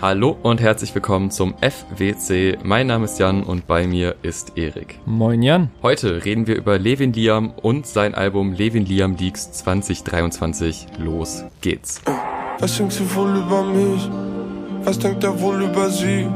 Hallo und herzlich willkommen zum FWC. Mein Name ist Jan und bei mir ist Erik. Moin Jan. Heute reden wir über Levin Liam und sein Album Levin Liam Leaks 2023. Los geht's. Was denkt sie wohl über mich? Was denkt er wohl über sie?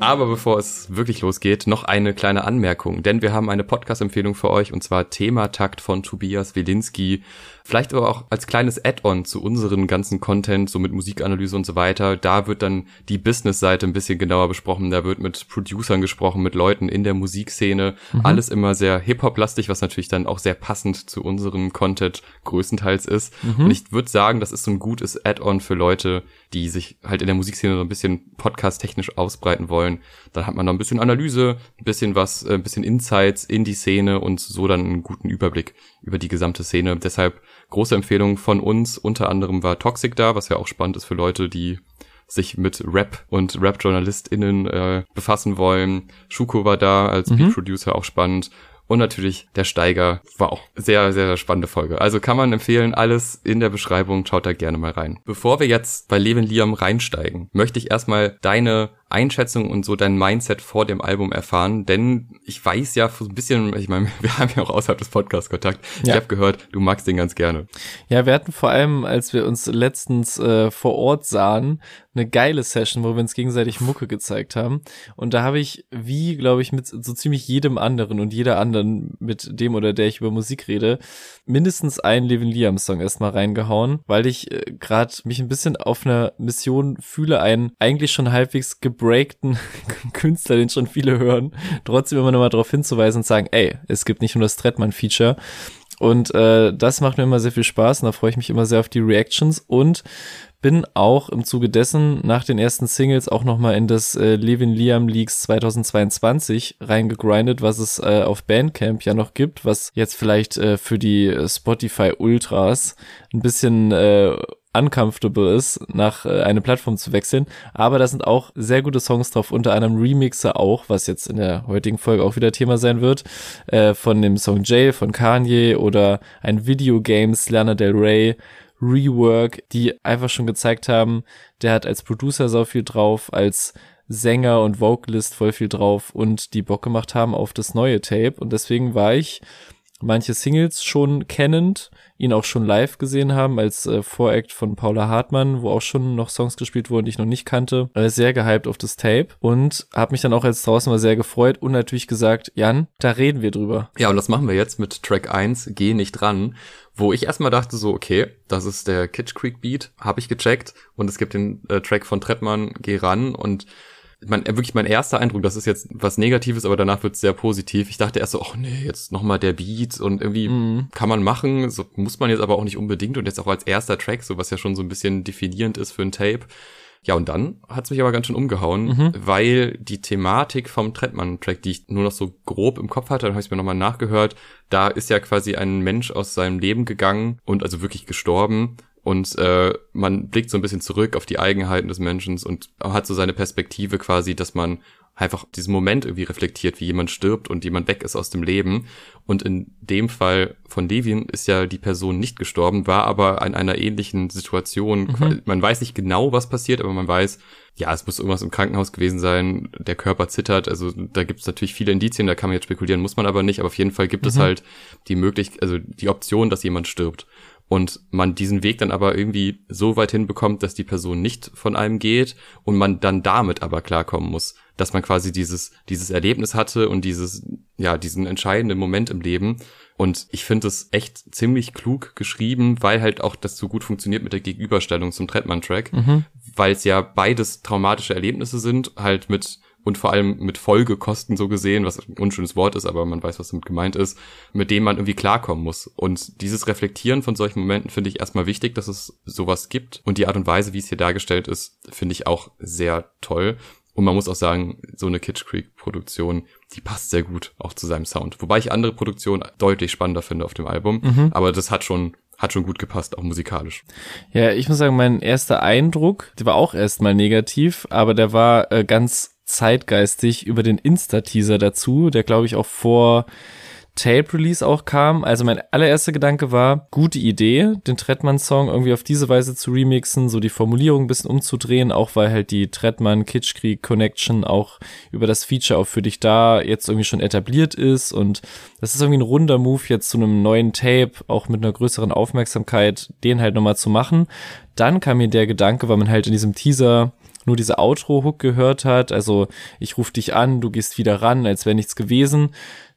Aber bevor es wirklich losgeht, noch eine kleine Anmerkung, denn wir haben eine Podcast-Empfehlung für euch und zwar Thematakt von Tobias Wilinski. Vielleicht aber auch als kleines Add-on zu unseren ganzen Content, so mit Musikanalyse und so weiter. Da wird dann die Business-Seite ein bisschen genauer besprochen. Da wird mit Producern gesprochen, mit Leuten in der Musikszene. Mhm. Alles immer sehr Hip-Hop-lastig, was natürlich dann auch sehr passend zu unserem Content größtenteils ist. Mhm. Und ich würde sagen, das ist so ein gutes Add-on für Leute, die sich halt in der Musikszene so ein bisschen podcast-technisch ausbreiten wollen. Dann hat man noch ein bisschen Analyse, ein bisschen was, äh, ein bisschen Insights in die Szene und so dann einen guten Überblick über die gesamte Szene. Deshalb große Empfehlung von uns. Unter anderem war Toxic da, was ja auch spannend ist für Leute, die sich mit Rap und Rap-JournalistInnen äh, befassen wollen. Schuko war da als mhm. Beat-Producer auch spannend. Und natürlich der Steiger war auch sehr, sehr spannende Folge. Also kann man empfehlen, alles in der Beschreibung, schaut da gerne mal rein. Bevor wir jetzt bei Levin Liam reinsteigen, möchte ich erstmal deine Einschätzung und so dein Mindset vor dem Album erfahren, denn ich weiß ja so ein bisschen, ich meine, wir haben ja auch außerhalb des Podcasts Kontakt. Ja. Ich habe gehört, du magst den ganz gerne. Ja, wir hatten vor allem, als wir uns letztens äh, vor Ort sahen, eine geile Session, wo wir uns gegenseitig Mucke gezeigt haben. Und da habe ich, wie glaube ich, mit so ziemlich jedem anderen und jeder anderen, mit dem oder der ich über Musik rede, mindestens einen Levin Liam Song erstmal reingehauen, weil ich äh, gerade mich ein bisschen auf einer Mission fühle, einen eigentlich schon halbwegs gebreakten Künstler, den schon viele hören, trotzdem immer noch mal darauf hinzuweisen und sagen, ey, es gibt nicht nur das Trettmann-Feature. Und äh, das macht mir immer sehr viel Spaß und da freue ich mich immer sehr auf die Reactions und bin auch im Zuge dessen nach den ersten Singles auch nochmal in das äh, Levin Liam Leaks 2022 reingegrindet, was es äh, auf Bandcamp ja noch gibt, was jetzt vielleicht äh, für die Spotify Ultras ein bisschen äh, uncomfortable ist, nach äh, eine Plattform zu wechseln. Aber da sind auch sehr gute Songs drauf, unter einem Remixer auch, was jetzt in der heutigen Folge auch wieder Thema sein wird, äh, von dem Song Jay von Kanye oder ein Videogames Lana Del Rey Rework, die einfach schon gezeigt haben, der hat als Producer so viel drauf, als Sänger und Vocalist voll viel drauf und die Bock gemacht haben auf das neue Tape und deswegen war ich manche Singles schon kennend, ihn auch schon live gesehen haben als äh, Voract von Paula Hartmann, wo auch schon noch Songs gespielt wurden, die ich noch nicht kannte. Äh, sehr gehypt auf das Tape und habe mich dann auch als draußen mal sehr gefreut und natürlich gesagt, Jan, da reden wir drüber. Ja, und das machen wir jetzt mit Track 1, Geh nicht dran, wo ich erstmal dachte so, okay, das ist der Kitsch Creek Beat, habe ich gecheckt und es gibt den äh, Track von Trettmann, Geh ran und mein, äh, wirklich mein erster Eindruck, das ist jetzt was Negatives, aber danach wird es sehr positiv. Ich dachte erst so, ach nee, jetzt nochmal der Beat und irgendwie mm. kann man machen, so muss man jetzt aber auch nicht unbedingt und jetzt auch als erster Track, so was ja schon so ein bisschen definierend ist für ein Tape. Ja, und dann hat's mich aber ganz schön umgehauen, mhm. weil die Thematik vom Trettmann-Track, die ich nur noch so grob im Kopf hatte, dann habe ich mir nochmal nachgehört, da ist ja quasi ein Mensch aus seinem Leben gegangen und also wirklich gestorben und äh, man blickt so ein bisschen zurück auf die Eigenheiten des Menschen und hat so seine Perspektive quasi, dass man einfach diesen Moment irgendwie reflektiert, wie jemand stirbt und jemand weg ist aus dem Leben. Und in dem Fall von Levin ist ja die Person nicht gestorben, war aber in einer ähnlichen Situation. Mhm. Man weiß nicht genau, was passiert, aber man weiß, ja, es muss irgendwas im Krankenhaus gewesen sein, der Körper zittert, also da gibt es natürlich viele Indizien, da kann man jetzt spekulieren, muss man aber nicht, aber auf jeden Fall gibt mhm. es halt die Möglichkeit, also die Option, dass jemand stirbt und man diesen Weg dann aber irgendwie so weit hinbekommt, dass die Person nicht von einem geht und man dann damit aber klarkommen muss, dass man quasi dieses, dieses Erlebnis hatte und dieses, ja, diesen entscheidenden Moment im Leben. Und ich finde es echt ziemlich klug geschrieben, weil halt auch das so gut funktioniert mit der Gegenüberstellung zum Trettmann-Track, mhm. weil es ja beides traumatische Erlebnisse sind, halt mit und vor allem mit Folgekosten so gesehen, was ein unschönes Wort ist, aber man weiß, was damit gemeint ist, mit dem man irgendwie klarkommen muss. Und dieses Reflektieren von solchen Momenten finde ich erstmal wichtig, dass es sowas gibt. Und die Art und Weise, wie es hier dargestellt ist, finde ich auch sehr toll. Und man muss auch sagen, so eine Kitsch Creek Produktion, die passt sehr gut auch zu seinem Sound. Wobei ich andere Produktionen deutlich spannender finde auf dem Album. Mhm. Aber das hat schon hat schon gut gepasst, auch musikalisch. Ja, ich muss sagen, mein erster Eindruck, der war auch erstmal negativ, aber der war äh, ganz zeitgeistig über den Insta-Teaser dazu, der glaube ich auch vor Tape-Release auch kam. Also mein allererster Gedanke war, gute Idee, den Trettmann-Song irgendwie auf diese Weise zu remixen, so die Formulierung ein bisschen umzudrehen, auch weil halt die Trettmann-Kitschkrieg-Connection auch über das Feature auch für dich da jetzt irgendwie schon etabliert ist und das ist irgendwie ein runder Move jetzt zu einem neuen Tape, auch mit einer größeren Aufmerksamkeit, den halt nochmal zu machen. Dann kam mir der Gedanke, weil man halt in diesem Teaser nur diese Outro-Hook gehört hat, also ich rufe dich an, du gehst wieder ran, als wäre nichts gewesen.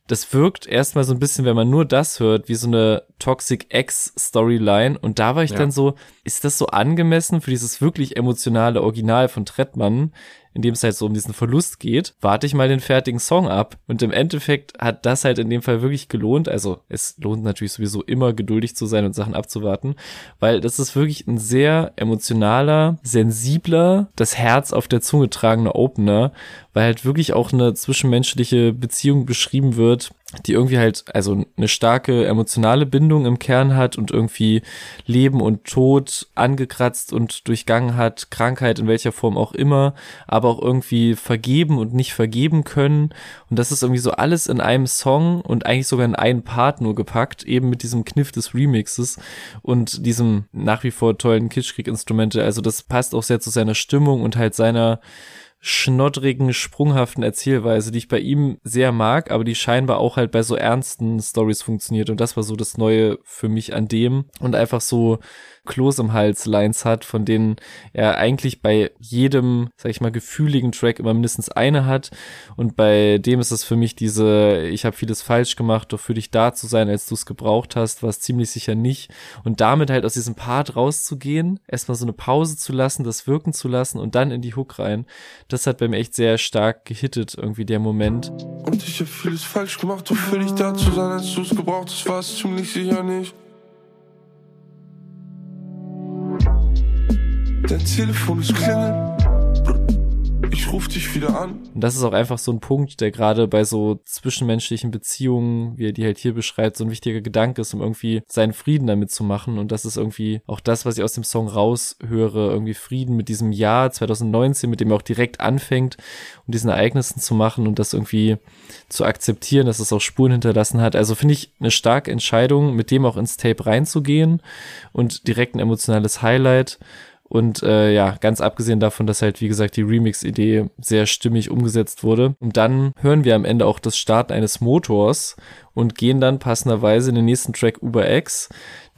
Das wirkt erstmal so ein bisschen, wenn man nur das hört, wie so eine Toxic X Storyline. Und da war ich ja. dann so, ist das so angemessen für dieses wirklich emotionale Original von Trettmann? In dem es halt so um diesen Verlust geht, warte ich mal den fertigen Song ab. Und im Endeffekt hat das halt in dem Fall wirklich gelohnt. Also es lohnt natürlich sowieso immer geduldig zu sein und Sachen abzuwarten, weil das ist wirklich ein sehr emotionaler, sensibler, das Herz auf der Zunge tragender Opener, weil halt wirklich auch eine zwischenmenschliche Beziehung beschrieben wird, die irgendwie halt also eine starke emotionale Bindung im Kern hat und irgendwie Leben und Tod angekratzt und durchgangen hat, Krankheit in welcher Form auch immer, aber auch irgendwie vergeben und nicht vergeben können. Und das ist irgendwie so alles in einem Song und eigentlich sogar in einen Part nur gepackt, eben mit diesem Kniff des Remixes und diesem nach wie vor tollen Kitschkrieg-Instrumente, also das passt auch sehr zu seiner Stimmung und halt seiner schnoddrigen, sprunghaften Erzählweise, die ich bei ihm sehr mag, aber die scheinbar auch halt bei so ernsten Stories funktioniert. Und das war so das Neue für mich an dem. Und einfach so Kloß im Hals Lines hat, von denen er eigentlich bei jedem, sag ich mal, gefühligen Track immer mindestens eine hat. Und bei dem ist es für mich diese, ich habe vieles falsch gemacht, doch für dich da zu sein, als du es gebraucht hast, war es ziemlich sicher nicht. Und damit halt aus diesem Part rauszugehen, erstmal so eine Pause zu lassen, das wirken zu lassen und dann in die Hook rein, das hat bei mir echt sehr stark gehittet, irgendwie der Moment. Und ich hab vieles falsch gemacht, doch für dich da zu sein, als du es gebraucht hast, war es ziemlich sicher nicht. Dein Telefon ist klingel. Ich ruf dich wieder an. Und das ist auch einfach so ein Punkt, der gerade bei so zwischenmenschlichen Beziehungen, wie er die halt hier beschreibt, so ein wichtiger Gedanke ist, um irgendwie seinen Frieden damit zu machen. Und das ist irgendwie auch das, was ich aus dem Song raushöre, irgendwie Frieden mit diesem Jahr 2019, mit dem er auch direkt anfängt, um diesen Ereignissen zu machen und das irgendwie zu akzeptieren, dass es auch Spuren hinterlassen hat. Also finde ich eine starke Entscheidung, mit dem auch ins Tape reinzugehen und direkt ein emotionales Highlight. Und äh, ja, ganz abgesehen davon, dass halt, wie gesagt, die Remix-Idee sehr stimmig umgesetzt wurde. Und dann hören wir am Ende auch das Starten eines Motors und gehen dann passenderweise in den nächsten Track Uber X,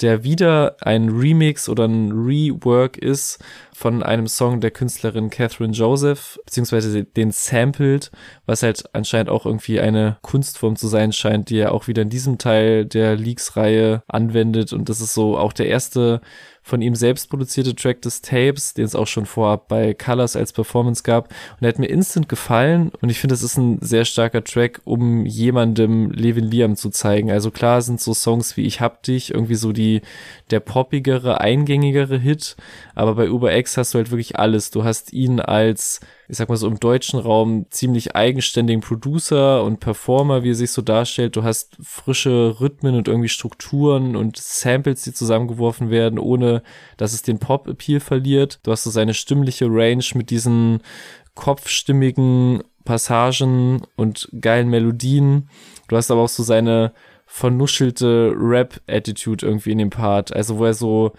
der wieder ein Remix oder ein Rework ist von einem Song der Künstlerin Catherine Joseph, beziehungsweise den sampled, was halt anscheinend auch irgendwie eine Kunstform zu sein scheint, die er auch wieder in diesem Teil der Leaks-Reihe anwendet. Und das ist so auch der erste von ihm selbst produzierte Track des Tapes, den es auch schon vorab bei Colors als Performance gab. Und er hat mir instant gefallen und ich finde, es ist ein sehr starker Track, um jemandem Levin Liam zu zeigen. Also klar sind so Songs wie Ich hab dich irgendwie so die, der poppigere, eingängigere Hit, aber bei Uber X hast du halt wirklich alles. Du hast ihn als ich sag mal so im deutschen Raum ziemlich eigenständigen Producer und Performer, wie er sich so darstellt. Du hast frische Rhythmen und irgendwie Strukturen und Samples, die zusammengeworfen werden, ohne dass es den Pop-Appeal verliert. Du hast so seine stimmliche Range mit diesen kopfstimmigen Passagen und geilen Melodien. Du hast aber auch so seine vernuschelte Rap-Attitude irgendwie in dem Part. Also wo er so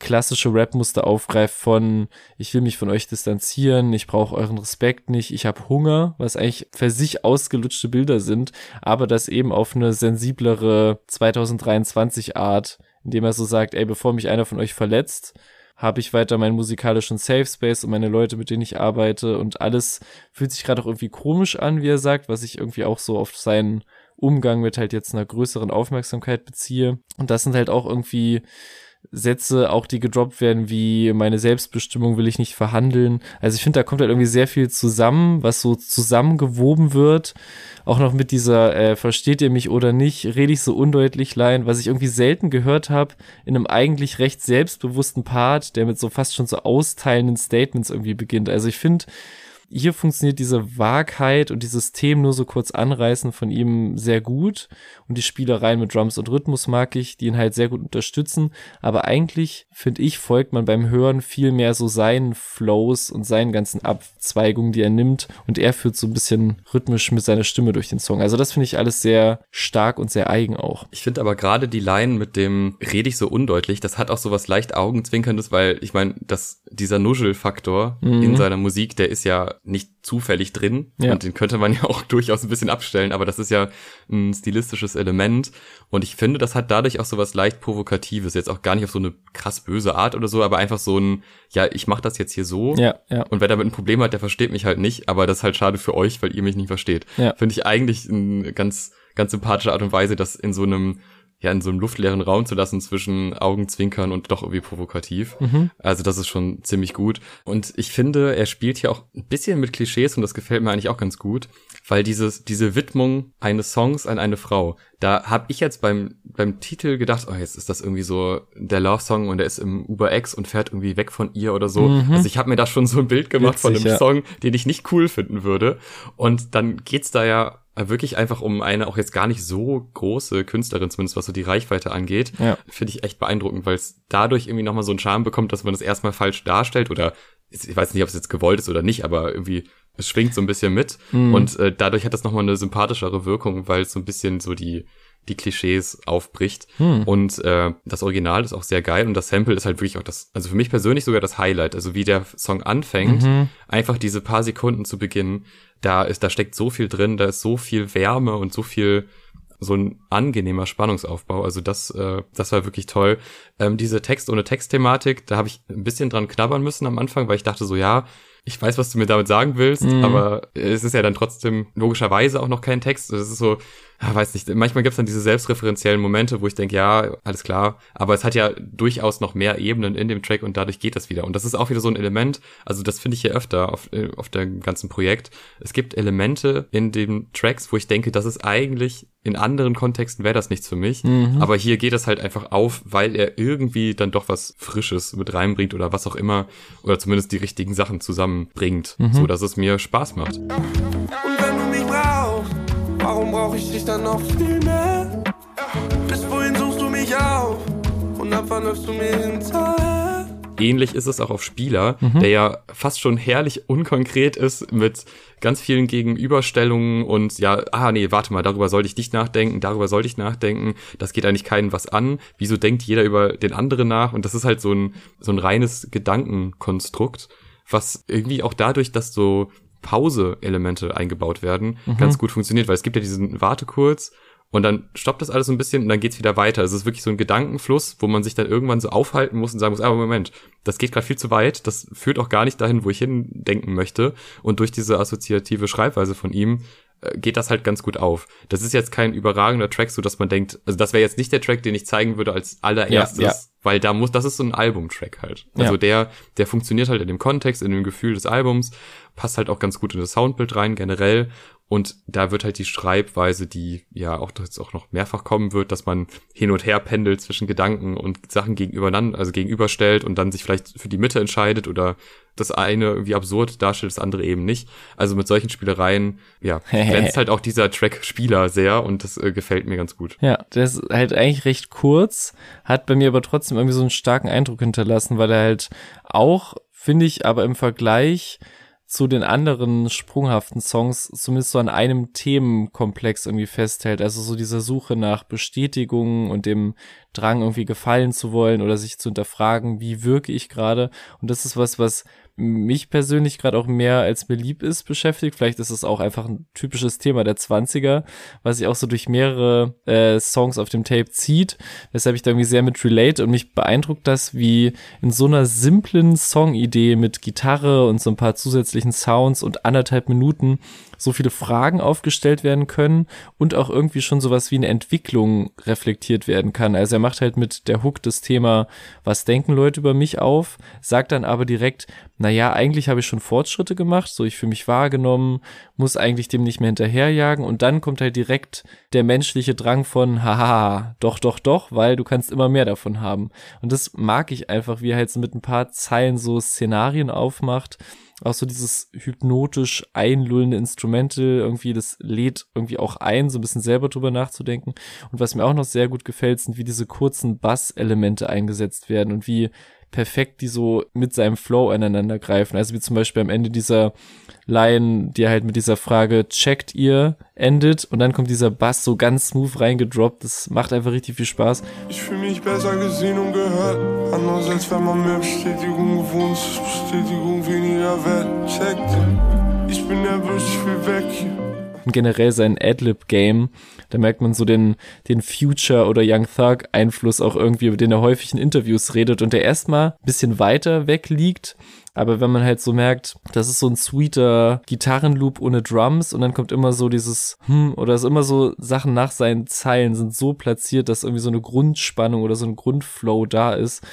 klassische Rap-Muster aufgreift von ich will mich von euch distanzieren, ich brauche euren Respekt nicht, ich habe Hunger, was eigentlich für sich ausgelutschte Bilder sind, aber das eben auf eine sensiblere 2023 Art, indem er so sagt, ey, bevor mich einer von euch verletzt, habe ich weiter meinen musikalischen Safe Space und meine Leute, mit denen ich arbeite und alles fühlt sich gerade auch irgendwie komisch an, wie er sagt, was ich irgendwie auch so auf seinen Umgang mit halt jetzt einer größeren Aufmerksamkeit beziehe. Und das sind halt auch irgendwie Sätze auch, die gedroppt werden, wie meine Selbstbestimmung will ich nicht verhandeln. Also ich finde, da kommt halt irgendwie sehr viel zusammen, was so zusammengewoben wird. Auch noch mit dieser, äh, versteht ihr mich oder nicht, rede ich so undeutlich lein, was ich irgendwie selten gehört habe in einem eigentlich recht selbstbewussten Part, der mit so fast schon so austeilenden Statements irgendwie beginnt. Also ich finde, hier funktioniert diese Wahrheit und dieses Thema nur so kurz anreißen von ihm sehr gut und die Spielereien mit Drums und Rhythmus mag ich, die ihn halt sehr gut unterstützen, aber eigentlich finde ich, folgt man beim Hören viel mehr so seinen Flows und seinen ganzen Abzweigungen, die er nimmt und er führt so ein bisschen rhythmisch mit seiner Stimme durch den Song. Also das finde ich alles sehr stark und sehr eigen auch. Ich finde aber gerade die Line mit dem rede ich so undeutlich, das hat auch so was leicht Augenzwinkerndes, weil ich meine, dass dieser Nuschel-Faktor mhm. in seiner Musik, der ist ja nicht zufällig drin ja. und den könnte man ja auch durchaus ein bisschen abstellen, aber das ist ja ein stilistisches Element und ich finde, das hat dadurch auch so was leicht Provokatives, jetzt auch gar nicht auf so eine krass böse Art oder so, aber einfach so ein, ja, ich mache das jetzt hier so ja, ja. und wer damit ein Problem hat, der versteht mich halt nicht, aber das ist halt schade für euch, weil ihr mich nicht versteht. Ja. Finde ich eigentlich eine ganz, ganz sympathische Art und Weise, das in so einem ja in so einem luftleeren Raum zu lassen zwischen Augenzwinkern und doch irgendwie provokativ. Mhm. Also das ist schon ziemlich gut. Und ich finde, er spielt hier auch ein bisschen mit Klischees und das gefällt mir eigentlich auch ganz gut, weil dieses diese Widmung eines Songs an eine Frau, da habe ich jetzt beim beim Titel gedacht, oh jetzt ist das irgendwie so der Love Song und er ist im Uber X und fährt irgendwie weg von ihr oder so. Mhm. Also ich habe mir da schon so ein Bild gemacht Witzig, von einem ja. Song, den ich nicht cool finden würde. Und dann geht's da ja wirklich einfach um eine auch jetzt gar nicht so große Künstlerin, zumindest was so die Reichweite angeht, ja. finde ich echt beeindruckend, weil es dadurch irgendwie nochmal so einen Charme bekommt, dass man das erstmal falsch darstellt oder ich weiß nicht, ob es jetzt gewollt ist oder nicht, aber irgendwie es schwingt so ein bisschen mit mhm. und äh, dadurch hat das nochmal eine sympathischere Wirkung, weil es so ein bisschen so die die Klischees aufbricht. Hm. Und äh, das Original ist auch sehr geil und das Sample ist halt wirklich auch das, also für mich persönlich sogar das Highlight. Also wie der Song anfängt, mhm. einfach diese paar Sekunden zu Beginn, da ist, da steckt so viel drin, da ist so viel Wärme und so viel so ein angenehmer Spannungsaufbau. Also das, äh, das war wirklich toll. Ähm, diese Text ohne Text-Thematik, da habe ich ein bisschen dran knabbern müssen am Anfang, weil ich dachte so, ja, ich weiß, was du mir damit sagen willst, mhm. aber es ist ja dann trotzdem logischerweise auch noch kein Text. Es ist so, weiß nicht, manchmal gibt's dann diese selbstreferenziellen Momente, wo ich denke, ja, alles klar, aber es hat ja durchaus noch mehr Ebenen in dem Track und dadurch geht das wieder. Und das ist auch wieder so ein Element, also das finde ich hier öfter auf, äh, auf dem ganzen Projekt. Es gibt Elemente in den Tracks, wo ich denke, das ist eigentlich in anderen Kontexten wäre das nichts für mich, mhm. aber hier geht es halt einfach auf, weil er irgendwie dann doch was Frisches mit reinbringt oder was auch immer oder zumindest die richtigen Sachen zusammenbringt, mhm. so dass es mir Spaß macht. Und wenn du mich brauchst, warum brauche ich dich dann noch viel mehr? Bis wohin suchst du mich auf und ab wann läufst du mir hinterher? ähnlich ist es auch auf Spieler, mhm. der ja fast schon herrlich unkonkret ist mit ganz vielen Gegenüberstellungen und ja, ah nee, warte mal, darüber sollte ich nicht nachdenken, darüber sollte ich nachdenken, das geht eigentlich keinen was an, wieso denkt jeder über den anderen nach und das ist halt so ein, so ein reines Gedankenkonstrukt, was irgendwie auch dadurch, dass so Pause-Elemente eingebaut werden, mhm. ganz gut funktioniert, weil es gibt ja diesen Warte kurz und dann stoppt das alles so ein bisschen und dann geht's wieder weiter. Es ist wirklich so ein Gedankenfluss, wo man sich dann irgendwann so aufhalten muss und sagen muss, aber Moment, das geht gerade viel zu weit, das führt auch gar nicht dahin, wo ich hindenken möchte. Und durch diese assoziative Schreibweise von ihm äh, geht das halt ganz gut auf. Das ist jetzt kein überragender Track, so dass man denkt, also das wäre jetzt nicht der Track, den ich zeigen würde als allererstes, ja, ja. Weil da muss, das ist so ein Albumtrack halt. Also ja. der, der funktioniert halt in dem Kontext, in dem Gefühl des Albums, passt halt auch ganz gut in das Soundbild rein generell und da wird halt die Schreibweise, die ja auch jetzt auch noch mehrfach kommen wird, dass man hin und her pendelt zwischen Gedanken und Sachen gegenübereinander, also gegenüberstellt und dann sich vielleicht für die Mitte entscheidet oder das eine irgendwie absurd darstellt, das andere eben nicht. Also mit solchen Spielereien, ja, glänzt halt auch dieser Track-Spieler sehr und das äh, gefällt mir ganz gut. Ja, der ist halt eigentlich recht kurz, hat bei mir aber trotzdem irgendwie so einen starken Eindruck hinterlassen, weil er halt auch, finde ich, aber im Vergleich zu den anderen sprunghaften Songs zumindest so an einem Themenkomplex irgendwie festhält. Also so diese Suche nach Bestätigung und dem Drang irgendwie gefallen zu wollen oder sich zu hinterfragen, wie wirke ich gerade. Und das ist was, was mich persönlich gerade auch mehr als mir lieb ist beschäftigt. Vielleicht ist es auch einfach ein typisches Thema der 20er, was sich auch so durch mehrere äh, Songs auf dem Tape zieht, weshalb ich da irgendwie sehr mit relate und mich beeindruckt das, wie in so einer simplen Songidee mit Gitarre und so ein paar zusätzlichen Sounds und anderthalb Minuten so viele Fragen aufgestellt werden können und auch irgendwie schon sowas wie eine Entwicklung reflektiert werden kann. Also er macht halt mit der Hook das Thema, was denken Leute über mich auf, sagt dann aber direkt, naja, eigentlich habe ich schon Fortschritte gemacht, so ich fühle mich wahrgenommen, muss eigentlich dem nicht mehr hinterherjagen und dann kommt halt direkt der menschliche Drang von, haha, doch, doch, doch, weil du kannst immer mehr davon haben. Und das mag ich einfach, wie er halt so mit ein paar Zeilen so Szenarien aufmacht Auch so dieses hypnotisch einlullende Instrumental irgendwie, das lädt irgendwie auch ein, so ein bisschen selber drüber nachzudenken. Und was mir auch noch sehr gut gefällt, sind wie diese kurzen Bass-Elemente eingesetzt werden und wie perfekt die so mit seinem Flow aneinander greifen. Also wie zum Beispiel am Ende dieser Line, die halt mit dieser Frage checkt ihr endet und dann kommt dieser Bass so ganz smooth reingedroppt. Das macht einfach richtig viel Spaß. Ich fühle mich besser gesehen und gehört. Anders als wenn man mehr Bestätigung gewohnt ist. Bestätigung weniger wert. Checkt. Ich bin nervös, ich will weg und generell sein Adlib-Game. Da merkt man so den, den Future oder Young Thug Einfluss auch irgendwie, über den er häufig in Interviews redet und der erstmal ein bisschen weiter weg liegt aber wenn man halt so merkt, das ist so ein sweeter Gitarrenloop ohne Drums und dann kommt immer so dieses hm oder ist immer so Sachen nach seinen Zeilen sind so platziert, dass irgendwie so eine Grundspannung oder so ein Grundflow da ist.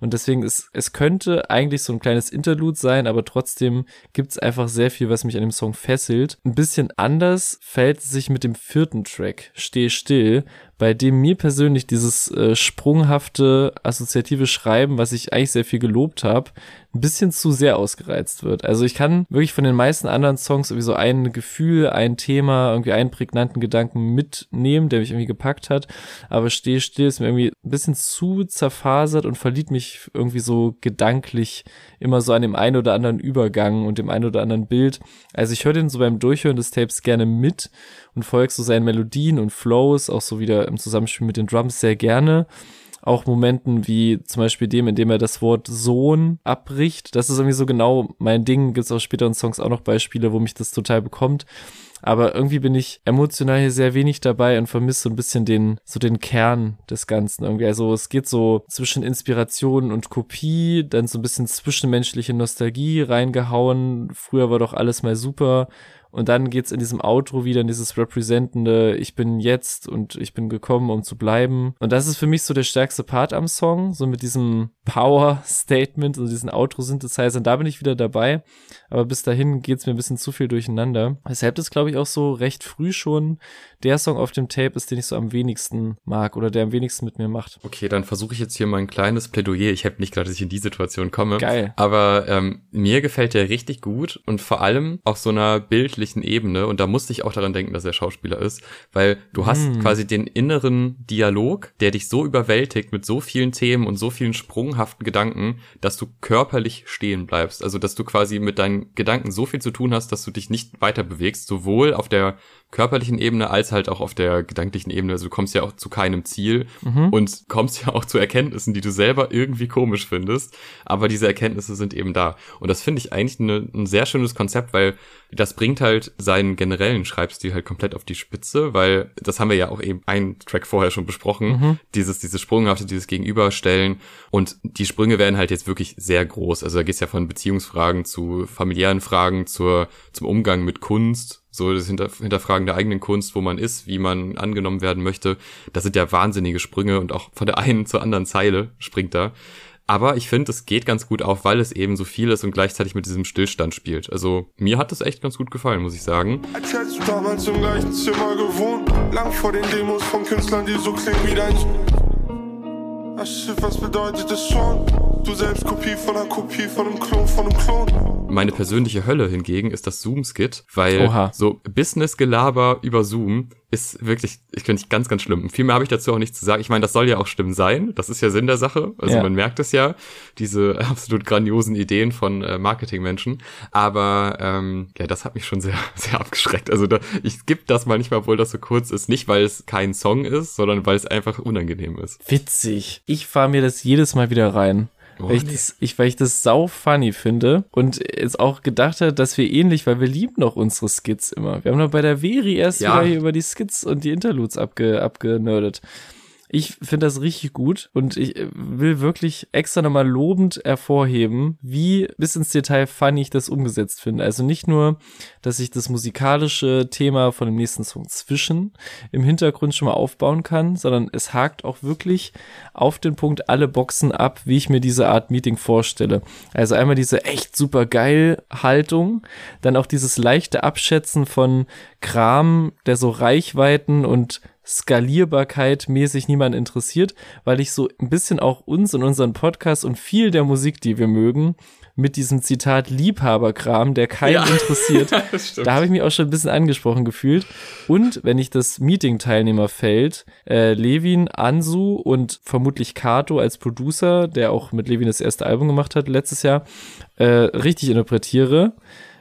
Und deswegen ist, es könnte eigentlich so ein kleines Interlude sein, aber trotzdem gibt es einfach sehr viel, was mich an dem Song fesselt. Ein bisschen anders fällt es sich mit dem vierten Track, Steh still, bei dem mir persönlich dieses äh, sprunghafte assoziative Schreiben, was ich eigentlich sehr viel gelobt habe, ein bisschen zu sehr ausgereizt wird. Also ich kann wirklich von den meisten anderen Songs irgendwie so ein Gefühl, ein Thema, irgendwie einen prägnanten Gedanken mitnehmen, der mich irgendwie gepackt hat. Aber Steh still ist mir irgendwie ein bisschen zu zerfasert und verliert mich irgendwie so gedanklich immer so an dem einen oder anderen Übergang und dem einen oder anderen Bild. Also ich höre den so beim Durchhören des Tapes gerne mit und folge so seinen Melodien und Flows, auch so wieder im Zusammenspiel mit den Drums sehr gerne auch Momenten wie zum Beispiel dem, in dem er das Wort Sohn abbricht. Das ist irgendwie so genau mein Ding. Gibt es auch späteren Songs auch noch Beispiele, wo mich das total bekommt. Aber irgendwie bin ich emotional hier sehr wenig dabei und vermisse so ein bisschen den, so den Kern des Ganzen irgendwie. Also es geht so zwischen Inspiration und Kopie, dann so ein bisschen zwischenmenschliche Nostalgie reingehauen. Früher war doch alles mal super und dann geht's in diesem Outro wieder in dieses representende, ich bin jetzt und ich bin gekommen, um zu bleiben. Und das ist für mich so der stärkste Part am Song, so mit diesem Power-Statement und diesen Outro-Synthesizern. Da bin ich wieder dabei. Aber bis dahin geht's mir ein bisschen zu viel durcheinander. Weshalb das, glaube ich, auch so recht früh schon der Song auf dem Tape ist, den ich so am wenigsten mag oder der am wenigsten mit mir macht. Okay, dann versuche ich jetzt hier mal ein kleines Plädoyer. Ich habe nicht gerade, dass ich in die Situation komme. Geil. Aber ähm, mir gefällt der richtig gut und vor allem auf so einer bildlichen Ebene. Und da musste ich auch daran denken, dass er Schauspieler ist, weil du hast mm. quasi den inneren Dialog, der dich so überwältigt mit so vielen Themen und so vielen sprunghaften Gedanken, dass du körperlich stehen bleibst. Also dass du quasi mit deinen Gedanken so viel zu tun hast, dass du dich nicht weiter bewegst, sowohl auf der körperlichen Ebene als halt auch auf der gedanklichen Ebene. Also du kommst ja auch zu keinem Ziel mhm. und kommst ja auch zu Erkenntnissen, die du selber irgendwie komisch findest. Aber diese Erkenntnisse sind eben da. Und das finde ich eigentlich eine, ein sehr schönes Konzept, weil das bringt halt seinen generellen Schreibstil halt komplett auf die Spitze, weil das haben wir ja auch eben einen Track vorher schon besprochen. Mhm. Dieses, dieses Sprunghafte, dieses Gegenüberstellen. Und die Sprünge werden halt jetzt wirklich sehr groß. Also da geht's ja von Beziehungsfragen zu familiären Fragen, zur, zum Umgang mit Kunst so das Hinterfragen der eigenen Kunst, wo man ist, wie man angenommen werden möchte. Das sind ja wahnsinnige Sprünge und auch von der einen zur anderen Zeile springt da. Aber ich finde, es geht ganz gut auf, weil es eben so viel ist und gleichzeitig mit diesem Stillstand spielt. Also mir hat das echt ganz gut gefallen, muss ich sagen. Als hättest du damals im gleichen Zimmer gewohnt, lang vor den Demos von Künstlern, die so klingen wie dein shit, was bedeutet das schon? Du selbst Kopie von einer Kopie von einem Klon von einem Klon. Meine persönliche Hölle hingegen ist das Zoom-Skit, weil Oha. so Business-Gelaber über Zoom ist wirklich, ich finde ganz, ganz schlimm. Viel mehr habe ich dazu auch nicht zu sagen. Ich meine, das soll ja auch stimmen sein. Das ist ja Sinn der Sache. Also ja. man merkt es ja, diese absolut grandiosen Ideen von äh, Marketingmenschen. Aber ähm, ja, das hat mich schon sehr, sehr abgeschreckt. Also da, ich skippe das manchmal, obwohl das so kurz ist. Nicht, weil es kein Song ist, sondern weil es einfach unangenehm ist. Witzig. Ich fahre mir das jedes Mal wieder rein. Oh, weil, ich das, ich, weil ich das sau funny finde und jetzt auch gedacht habe, dass wir ähnlich, weil wir lieben noch unsere Skits immer. Wir haben noch bei der Veri erst ja. wieder hier über die Skits und die Interludes abge, abgenördet. Ich finde das richtig gut und ich will wirklich extra nochmal lobend hervorheben, wie bis ins Detail funny ich das umgesetzt finde. Also nicht nur, dass ich das musikalische Thema von dem nächsten Song zwischen im Hintergrund schon mal aufbauen kann, sondern es hakt auch wirklich auf den Punkt alle Boxen ab, wie ich mir diese Art Meeting vorstelle. Also einmal diese echt super geil Haltung, dann auch dieses leichte Abschätzen von Kram, der so Reichweiten und Skalierbarkeit mäßig niemand interessiert, weil ich so ein bisschen auch uns und unseren Podcast und viel der Musik, die wir mögen, mit diesem Zitat Liebhaberkram, der keinen ja. interessiert. da habe ich mich auch schon ein bisschen angesprochen gefühlt. Und wenn ich das Meeting-Teilnehmerfeld äh, Levin, Ansu und vermutlich Kato als Producer, der auch mit Levin das erste Album gemacht hat letztes Jahr, äh, richtig interpretiere,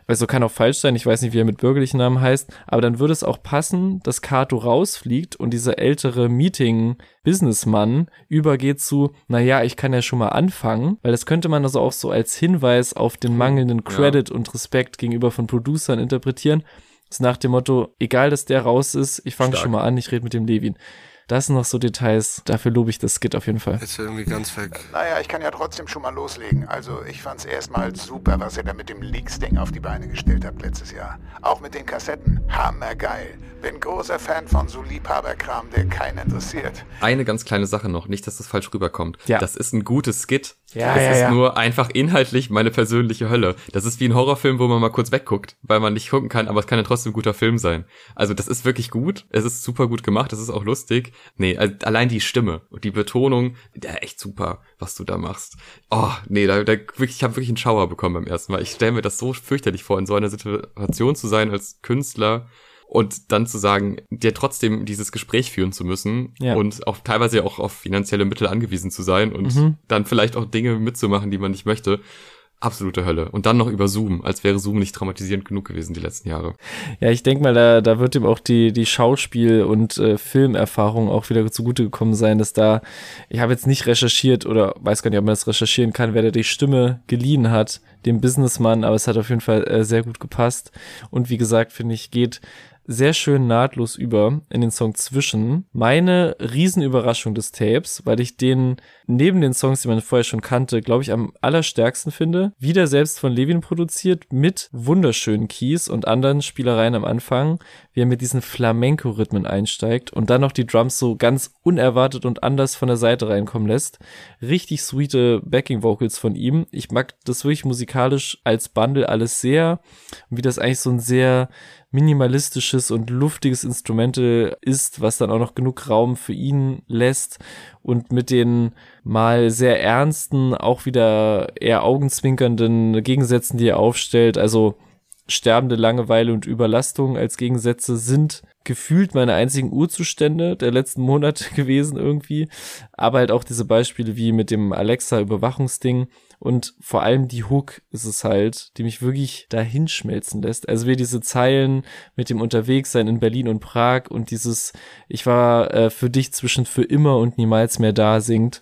weil so kann auch falsch sein, ich weiß nicht, wie er mit bürgerlichen Namen heißt, aber dann würde es auch passen, dass Kato rausfliegt und dieser ältere Meeting-Businessmann übergeht zu, naja, ich kann ja schon mal anfangen, weil das könnte man also auch so als Hinweis auf den mangelnden Credit ja. und Respekt gegenüber von Producern interpretieren. Das ist nach dem Motto, egal, dass der raus ist, ich fange schon mal an, ich rede mit dem Levin. Das sind noch so Details. Dafür lobe ich das Skit auf jeden Fall. Jetzt irgendwie ganz weg. Naja, ich kann ja trotzdem schon mal loslegen. Also, ich fand's erstmal super, was ihr da mit dem Leaks-Ding auf die Beine gestellt habt letztes Jahr. Auch mit den Kassetten. Hammergeil. Bin großer Fan von so Liebhaberkram, der keinen interessiert. Eine ganz kleine Sache noch, nicht, dass das falsch rüberkommt. Ja. Das ist ein gutes Skit. Ja, das ja, ist ja. nur einfach inhaltlich meine persönliche Hölle. Das ist wie ein Horrorfilm, wo man mal kurz wegguckt, weil man nicht gucken kann, aber es kann ja trotzdem ein guter Film sein. Also das ist wirklich gut. Es ist super gut gemacht. Es ist auch lustig. Nee, allein die Stimme und die Betonung, der echt super, was du da machst. Oh, nee, da, da wirklich, ich habe wirklich einen Schauer bekommen beim ersten Mal. Ich stelle mir das so fürchterlich vor, in so einer Situation zu sein als Künstler und dann zu sagen, dir trotzdem dieses Gespräch führen zu müssen Ja. und auch teilweise auch auf finanzielle Mittel angewiesen zu sein und Mhm. dann vielleicht auch Dinge mitzumachen, die man nicht möchte. Absolute Hölle. Und dann noch über Zoom, als wäre Zoom nicht traumatisierend genug gewesen die letzten Jahre. Ja, ich denke mal, da, da wird ihm auch die, die Schauspiel- und äh, Filmerfahrung auch wieder zugute gekommen sein, dass da, ich habe jetzt nicht recherchiert oder weiß gar nicht, ob man das recherchieren kann, wer da die Stimme geliehen hat, dem Businessmann, aber es hat auf jeden Fall äh, sehr gut gepasst. Und wie gesagt, finde ich, geht sehr schön nahtlos über in den Song zwischen. Meine Riesenüberraschung des Tapes, weil ich den neben den Songs, die man vorher schon kannte, glaube ich am allerstärksten finde. Wieder selbst von Levin produziert mit wunderschönen Keys und anderen Spielereien am Anfang, wie er mit diesen Flamenco-Rhythmen einsteigt und dann noch die Drums so ganz unerwartet und anders von der Seite reinkommen lässt. Richtig sweete Backing-Vocals von ihm. Ich mag das wirklich musikalisch als Bundle alles sehr. Und wie das eigentlich so ein sehr minimalistisches und luftiges Instrumental ist, was dann auch noch genug Raum für ihn lässt und mit den mal sehr ernsten, auch wieder eher augenzwinkernden Gegensätzen, die er aufstellt, also sterbende Langeweile und Überlastung als Gegensätze sind gefühlt meine einzigen Urzustände der letzten Monate gewesen irgendwie, aber halt auch diese Beispiele wie mit dem Alexa Überwachungsding und vor allem die Hook ist es halt, die mich wirklich dahin schmelzen lässt. Also wie diese Zeilen mit dem Unterwegssein in Berlin und Prag und dieses ich war äh, für dich zwischen für immer und niemals mehr da singt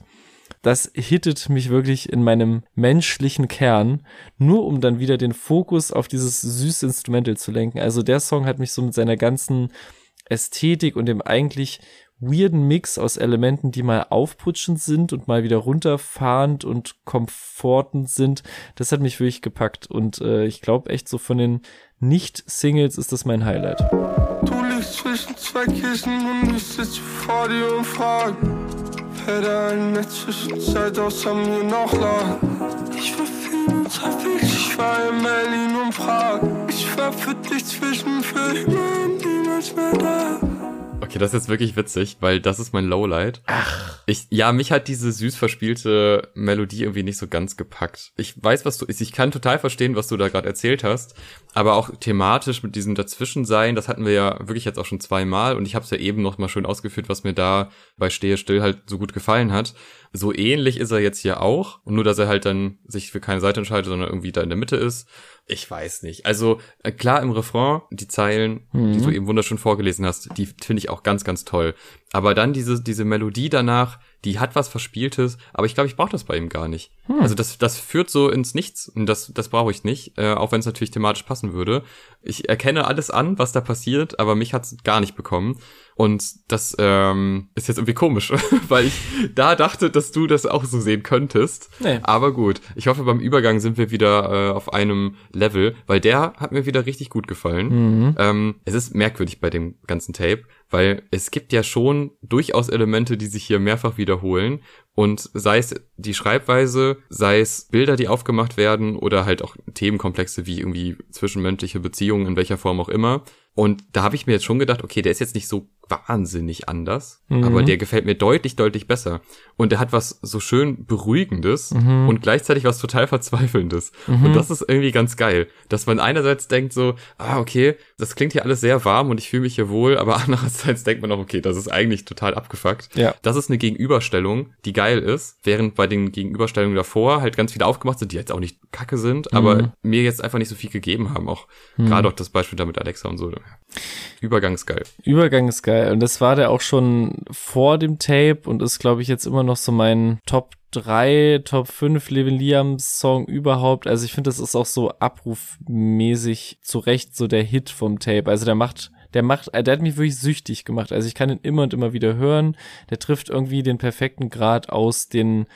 das hittet mich wirklich in meinem menschlichen Kern, nur um dann wieder den Fokus auf dieses süße Instrumental zu lenken. Also der Song hat mich so mit seiner ganzen Ästhetik und dem eigentlich weirden Mix aus Elementen, die mal aufputschend sind und mal wieder runterfahrend und komfortend sind, das hat mich wirklich gepackt und äh, ich glaube echt so von den Nicht-Singles ist das mein Highlight. Du liegst zwischen zwei Kissen und ich sitze vor dir und frag, in der Zwischenzeit außer mir noch lag. Ich war viel unterwegs, ich war in Berlin und Prag. Ich war für dich zwischen und niemals mehr da. Okay, das ist jetzt wirklich witzig, weil das ist mein Lowlight. Ach. Ich, ja, mich hat diese süß verspielte Melodie irgendwie nicht so ganz gepackt. Ich weiß, was du, ich kann total verstehen, was du da gerade erzählt hast, aber auch thematisch mit diesem Dazwischensein, das hatten wir ja wirklich jetzt auch schon zweimal und ich habe es ja eben noch mal schön ausgeführt, was mir da bei Stehe still halt so gut gefallen hat. So ähnlich ist er jetzt hier auch, und nur dass er halt dann sich für keine Seite entscheidet, sondern irgendwie da in der Mitte ist. Ich weiß nicht. Also äh, klar im Refrain, die Zeilen, die du eben wunderschön vorgelesen hast, die finde ich auch ganz, ganz toll. Aber dann diese, diese Melodie danach, die hat was Verspieltes, aber ich glaube, ich brauche das bei ihm gar nicht. Also das, das führt so ins Nichts und das, das brauche ich nicht, äh, auch wenn es natürlich thematisch passen würde. Ich erkenne alles an, was da passiert, aber mich hat's gar nicht bekommen. Und das ähm, ist jetzt irgendwie komisch, weil ich da dachte, dass du das auch so sehen könntest. Nee. Aber gut, ich hoffe, beim Übergang sind wir wieder äh, auf einem Level, weil der hat mir wieder richtig gut gefallen. Ähm, es ist merkwürdig bei dem ganzen Tape, weil es gibt ja schon durchaus Elemente, die sich hier mehrfach wiederholen. Und sei es die Schreibweise, sei es Bilder, die aufgemacht werden oder halt auch Themenkomplexe wie irgendwie zwischenmenschliche Beziehungen in welcher Form auch immer. Und da habe ich mir jetzt schon gedacht, okay, der ist jetzt nicht so wahnsinnig anders, mhm. aber der gefällt mir deutlich, deutlich besser. Und der hat was so schön Beruhigendes mhm. und gleichzeitig was total Verzweifelndes. Mhm. Und das ist irgendwie ganz geil, dass man einerseits denkt so, ah, okay, das klingt hier alles sehr warm und ich fühle mich hier wohl, aber andererseits denkt man auch, okay, das ist eigentlich total abgefuckt. Ja. Das ist eine Gegenüberstellung, die geil ist, während bei den Gegenüberstellungen davor halt ganz viele aufgemacht sind, die jetzt auch nicht kacke sind, aber mhm. mir jetzt einfach nicht so viel gegeben haben. Auch mhm. gerade auch das Beispiel da mit Alexa und so. Übergang ist geil. Übergang ist geil. Und das war der auch schon vor dem Tape und ist, glaube ich, jetzt immer noch so mein Top 3, Top 5 Levin Liams Song überhaupt. Also ich finde, das ist auch so abrufmäßig zu Recht so der Hit vom Tape. Also der macht der macht, der hat mich wirklich süchtig gemacht. Also ich kann ihn immer und immer wieder hören. Der trifft irgendwie den perfekten Grad aus den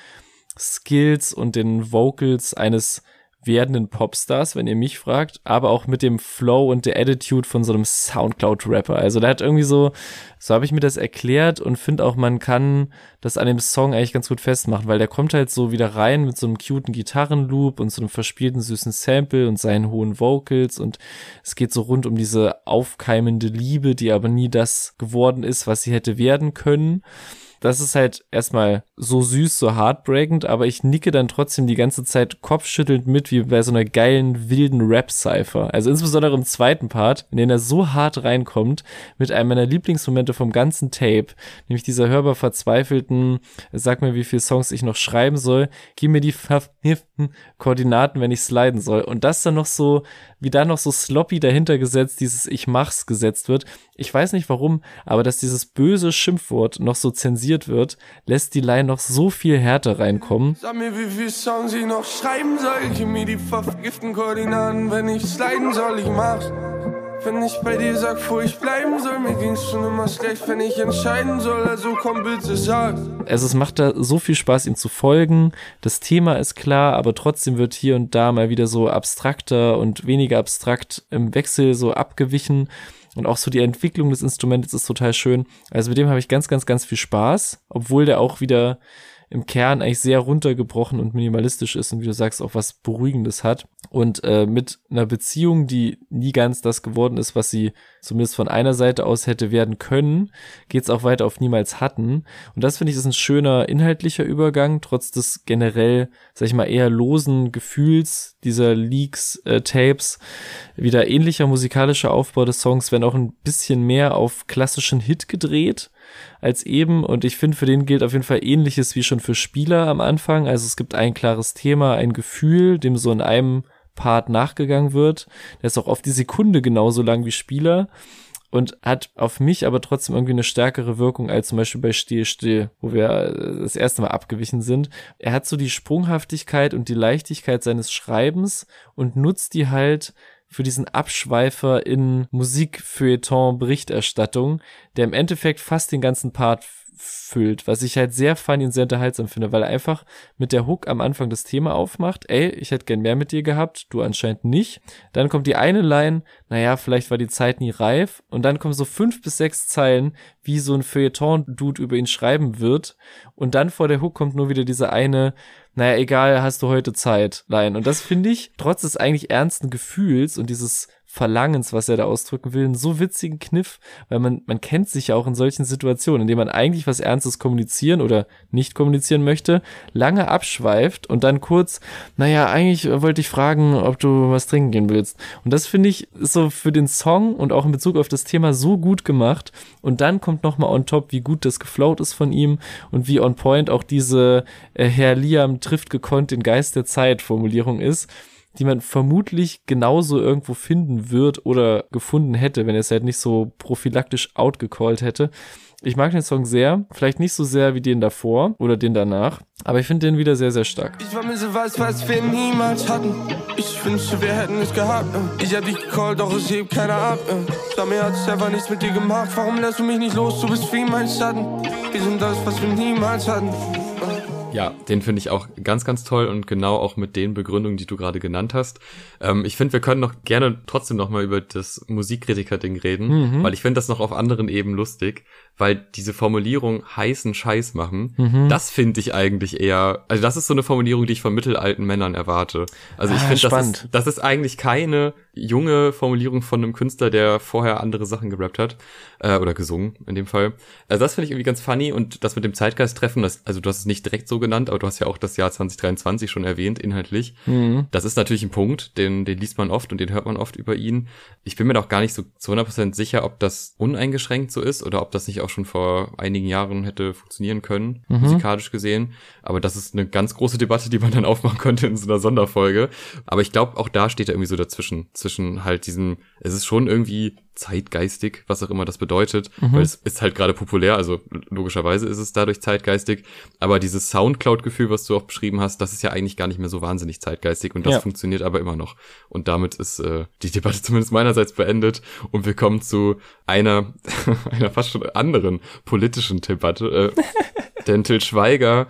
Skills und den Vocals eines werdenden Popstars, wenn ihr mich fragt, aber auch mit dem Flow und der Attitude von so einem Soundcloud-Rapper. Also der hat irgendwie so, so habe ich mir das erklärt und finde auch, man kann das an dem Song eigentlich ganz gut festmachen, weil der kommt halt so wieder rein mit so einem cuten Gitarrenloop und so einem verspielten süßen Sample und seinen hohen Vocals und es geht so rund um diese aufkeimende Liebe, die aber nie das geworden ist, was sie hätte werden können das ist halt erstmal so süß, so heartbreakend, aber ich nicke dann trotzdem die ganze Zeit kopfschüttelnd mit, wie bei so einer geilen, wilden Rap-Cypher. Also insbesondere im zweiten Part, in den er so hart reinkommt, mit einem meiner Lieblingsmomente vom ganzen Tape, nämlich dieser hörbar verzweifelten, sag mir, wie viele Songs ich noch schreiben soll, gib mir die Koordinaten, wenn ich sliden soll. Und das dann noch so, wie da noch so sloppy dahinter gesetzt, dieses Ich mach's gesetzt wird. Ich weiß nicht warum, aber dass dieses böse Schimpfwort noch so zensiert wird, lässt die Line noch so viel Härte reinkommen. Sag mir, wie viel Songs ich noch schreiben soll. Gib mir die vergiften Koordinaten, wenn ich sliden soll, ich mach's. Wenn ich bei dir sag, wo ich bleiben soll, mir ging's schon immer schlecht, wenn ich entscheiden soll, also komm bitte sag. Also es macht da so viel Spaß, ihm zu folgen. Das Thema ist klar, aber trotzdem wird hier und da mal wieder so abstrakter und weniger abstrakt im Wechsel so abgewichen. Und auch so die Entwicklung des Instruments ist total schön. Also mit dem habe ich ganz, ganz, ganz viel Spaß, obwohl der auch wieder im Kern eigentlich sehr runtergebrochen und minimalistisch ist und wie du sagst, auch was Beruhigendes hat. Und äh, mit einer Beziehung, die nie ganz das geworden ist, was sie zumindest von einer Seite aus hätte werden können, geht's auch weiter auf niemals hatten. Und das finde ich ist ein schöner inhaltlicher Übergang, trotz des generell, sag ich mal, eher losen Gefühls dieser Leaks, äh, Tapes. Wieder ähnlicher musikalischer Aufbau des Songs, wenn auch ein bisschen mehr auf klassischen Hit gedreht als eben. Und ich finde, für den gilt auf jeden Fall ähnliches wie schon für Spieler am Anfang. Also es gibt ein klares Thema, ein Gefühl, dem so in einem Part nachgegangen wird. Der ist auch oft die Sekunde genauso lang wie Spieler und hat auf mich aber trotzdem irgendwie eine stärkere Wirkung als zum Beispiel bei Still Still, wo wir äh, das erste Mal abgewichen sind. Er hat so die Sprunghaftigkeit und die Leichtigkeit seines Schreibens und nutzt die halt für diesen Abschweifer in Musikfeuilleton-Berichterstattung, der im Endeffekt fast den ganzen Part füllt, was ich halt sehr funny und sehr unterhaltsam finde, weil er einfach mit der Hook am Anfang das Thema aufmacht, ey, ich hätte gern mehr mit dir gehabt, du anscheinend nicht. Dann kommt die eine Line, naja, vielleicht war die Zeit nie reif. Und dann kommen so fünf bis sechs Zeilen, wie so ein Feuilleton-Dude über ihn schreiben wird. Und dann vor der Hook kommt nur wieder diese eine, naja, egal, hast du heute Zeit, Line. Und das finde ich, trotz des eigentlich ernsten Gefühls und dieses Verlangens, was er da ausdrücken will, einen so witzigen Kniff, weil man, man kennt sich ja auch in solchen Situationen, in denen man eigentlich was Ernstes kommunizieren oder nicht kommunizieren möchte, lange abschweift und dann kurz, naja, eigentlich wollte ich fragen, ob du was trinken gehen willst. Und das finde ich so für den Song und auch in Bezug auf das Thema so gut gemacht. Und dann kommt nochmal on top, wie gut das geflowt ist von ihm und wie on point auch diese äh, Herr Liam trifft gekonnt den Geist der Zeit Formulierung ist die man vermutlich genauso irgendwo finden wird oder gefunden hätte, wenn er es halt nicht so prophylaktisch outgecallt hätte. Ich mag den Song sehr, vielleicht nicht so sehr wie den davor oder den danach, aber ich finde den wieder sehr, sehr stark. Ich vermisse was, was wir niemals hatten. Ich wünschte, wir hätten es gehabt. Äh. Ich hab dich gecallt, doch es hebt keiner ab. Äh. Mir, hat es einfach nichts mit dir gemacht. Warum lässt du mich nicht los? Du bist wie mein Schatten. Wir sind das, was wir niemals hatten. Ja, den finde ich auch ganz, ganz toll und genau auch mit den Begründungen, die du gerade genannt hast. Ähm, ich finde, wir können noch gerne trotzdem noch mal über das Musikkritiker-Ding reden, mhm. weil ich finde das noch auf anderen Ebenen lustig, weil diese Formulierung heißen Scheiß machen, mhm. das finde ich eigentlich eher, also das ist so eine Formulierung, die ich von mittelalten Männern erwarte. Also ich ah, finde, das ist, das ist eigentlich keine junge Formulierung von einem Künstler, der vorher andere Sachen gerappt hat äh, oder gesungen in dem Fall. Also das finde ich irgendwie ganz funny und das mit dem Zeitgeist-Treffen, das, also du hast es nicht direkt so genannt, aber du hast ja auch das Jahr 2023 schon erwähnt, inhaltlich. Mhm. Das ist natürlich ein Punkt, den, den liest man oft und den hört man oft über ihn. Ich bin mir doch gar nicht so zu 100% sicher, ob das uneingeschränkt so ist oder ob das nicht auch schon vor einigen Jahren hätte funktionieren können, mhm. musikalisch gesehen. Aber das ist eine ganz große Debatte, die man dann aufmachen könnte in so einer Sonderfolge. Aber ich glaube, auch da steht er irgendwie so dazwischen, zwischen halt diesem, es ist schon irgendwie zeitgeistig, was auch immer das bedeutet, mhm. weil es ist halt gerade populär, also logischerweise ist es dadurch zeitgeistig, aber dieses Soundcloud-Gefühl, was du auch beschrieben hast, das ist ja eigentlich gar nicht mehr so wahnsinnig zeitgeistig und das ja. funktioniert aber immer noch. Und damit ist äh, die Debatte zumindest meinerseits beendet und wir kommen zu einer, einer fast schon anderen politischen Debatte, äh, denn Till Schweiger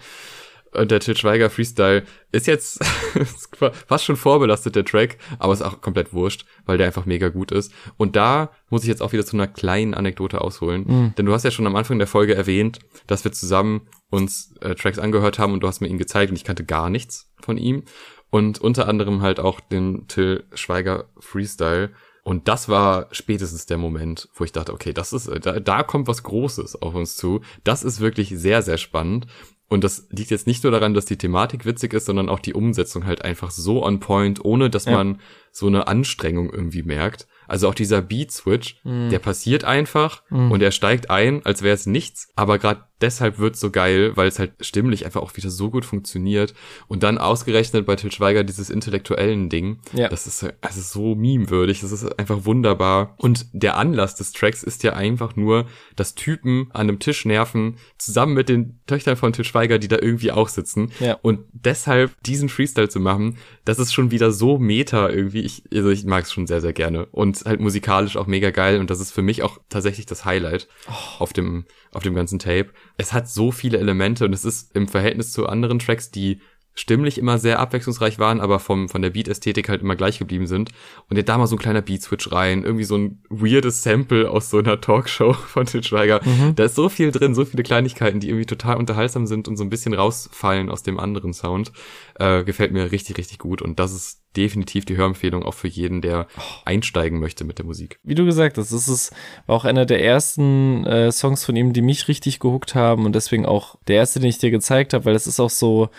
und der Til Schweiger Freestyle ist jetzt fast schon vorbelastet, der Track, aber ist auch komplett wurscht, weil der einfach mega gut ist. Und da muss ich jetzt auch wieder zu einer kleinen Anekdote ausholen. Mhm. Denn du hast ja schon am Anfang der Folge erwähnt, dass wir zusammen uns äh, Tracks angehört haben und du hast mir ihn gezeigt und ich kannte gar nichts von ihm. Und unter anderem halt auch den Till Schweiger Freestyle. Und das war spätestens der Moment, wo ich dachte, okay, das ist, äh, da, da kommt was Großes auf uns zu. Das ist wirklich sehr, sehr spannend. Und das liegt jetzt nicht nur daran, dass die Thematik witzig ist, sondern auch die Umsetzung halt einfach so on point, ohne dass ja. man so eine Anstrengung irgendwie merkt. Also auch dieser Beat-Switch, mhm. der passiert einfach mhm. und er steigt ein, als wäre es nichts. Aber gerade deshalb wird's so geil, weil es halt stimmlich einfach auch wieder so gut funktioniert. Und dann ausgerechnet bei Til Schweiger dieses intellektuellen Ding. Ja. Das ist also so memewürdig. Das ist einfach wunderbar. Und der Anlass des Tracks ist ja einfach nur, dass Typen an einem Tisch nerven, zusammen mit den Töchtern von Til Schweiger, die da irgendwie auch sitzen. Ja. Und deshalb diesen Freestyle zu machen, das ist schon wieder so meta irgendwie. Ich, also ich mag es schon sehr, sehr gerne. Und halt musikalisch auch mega geil. Und das ist für mich auch tatsächlich das Highlight oh. auf dem, auf dem ganzen Tape es hat so viele Elemente und es ist im Verhältnis zu anderen Tracks, die stimmlich immer sehr abwechslungsreich waren, aber vom, von der Beat-Ästhetik halt immer gleich geblieben sind. Und jetzt da mal so ein kleiner Beat-Switch rein, irgendwie so ein weirdes Sample aus so einer Talkshow von Til Schweiger. Mhm. Da ist so viel drin, so viele Kleinigkeiten, die irgendwie total unterhaltsam sind und so ein bisschen rausfallen aus dem anderen Sound. Äh, gefällt mir richtig, richtig gut. Und das ist definitiv die Hörempfehlung auch für jeden, der einsteigen möchte mit der Musik. Wie du gesagt hast, das ist auch einer der ersten äh, Songs von ihm, die mich richtig gehuckt haben und deswegen auch der erste, den ich dir gezeigt habe, weil es ist auch so,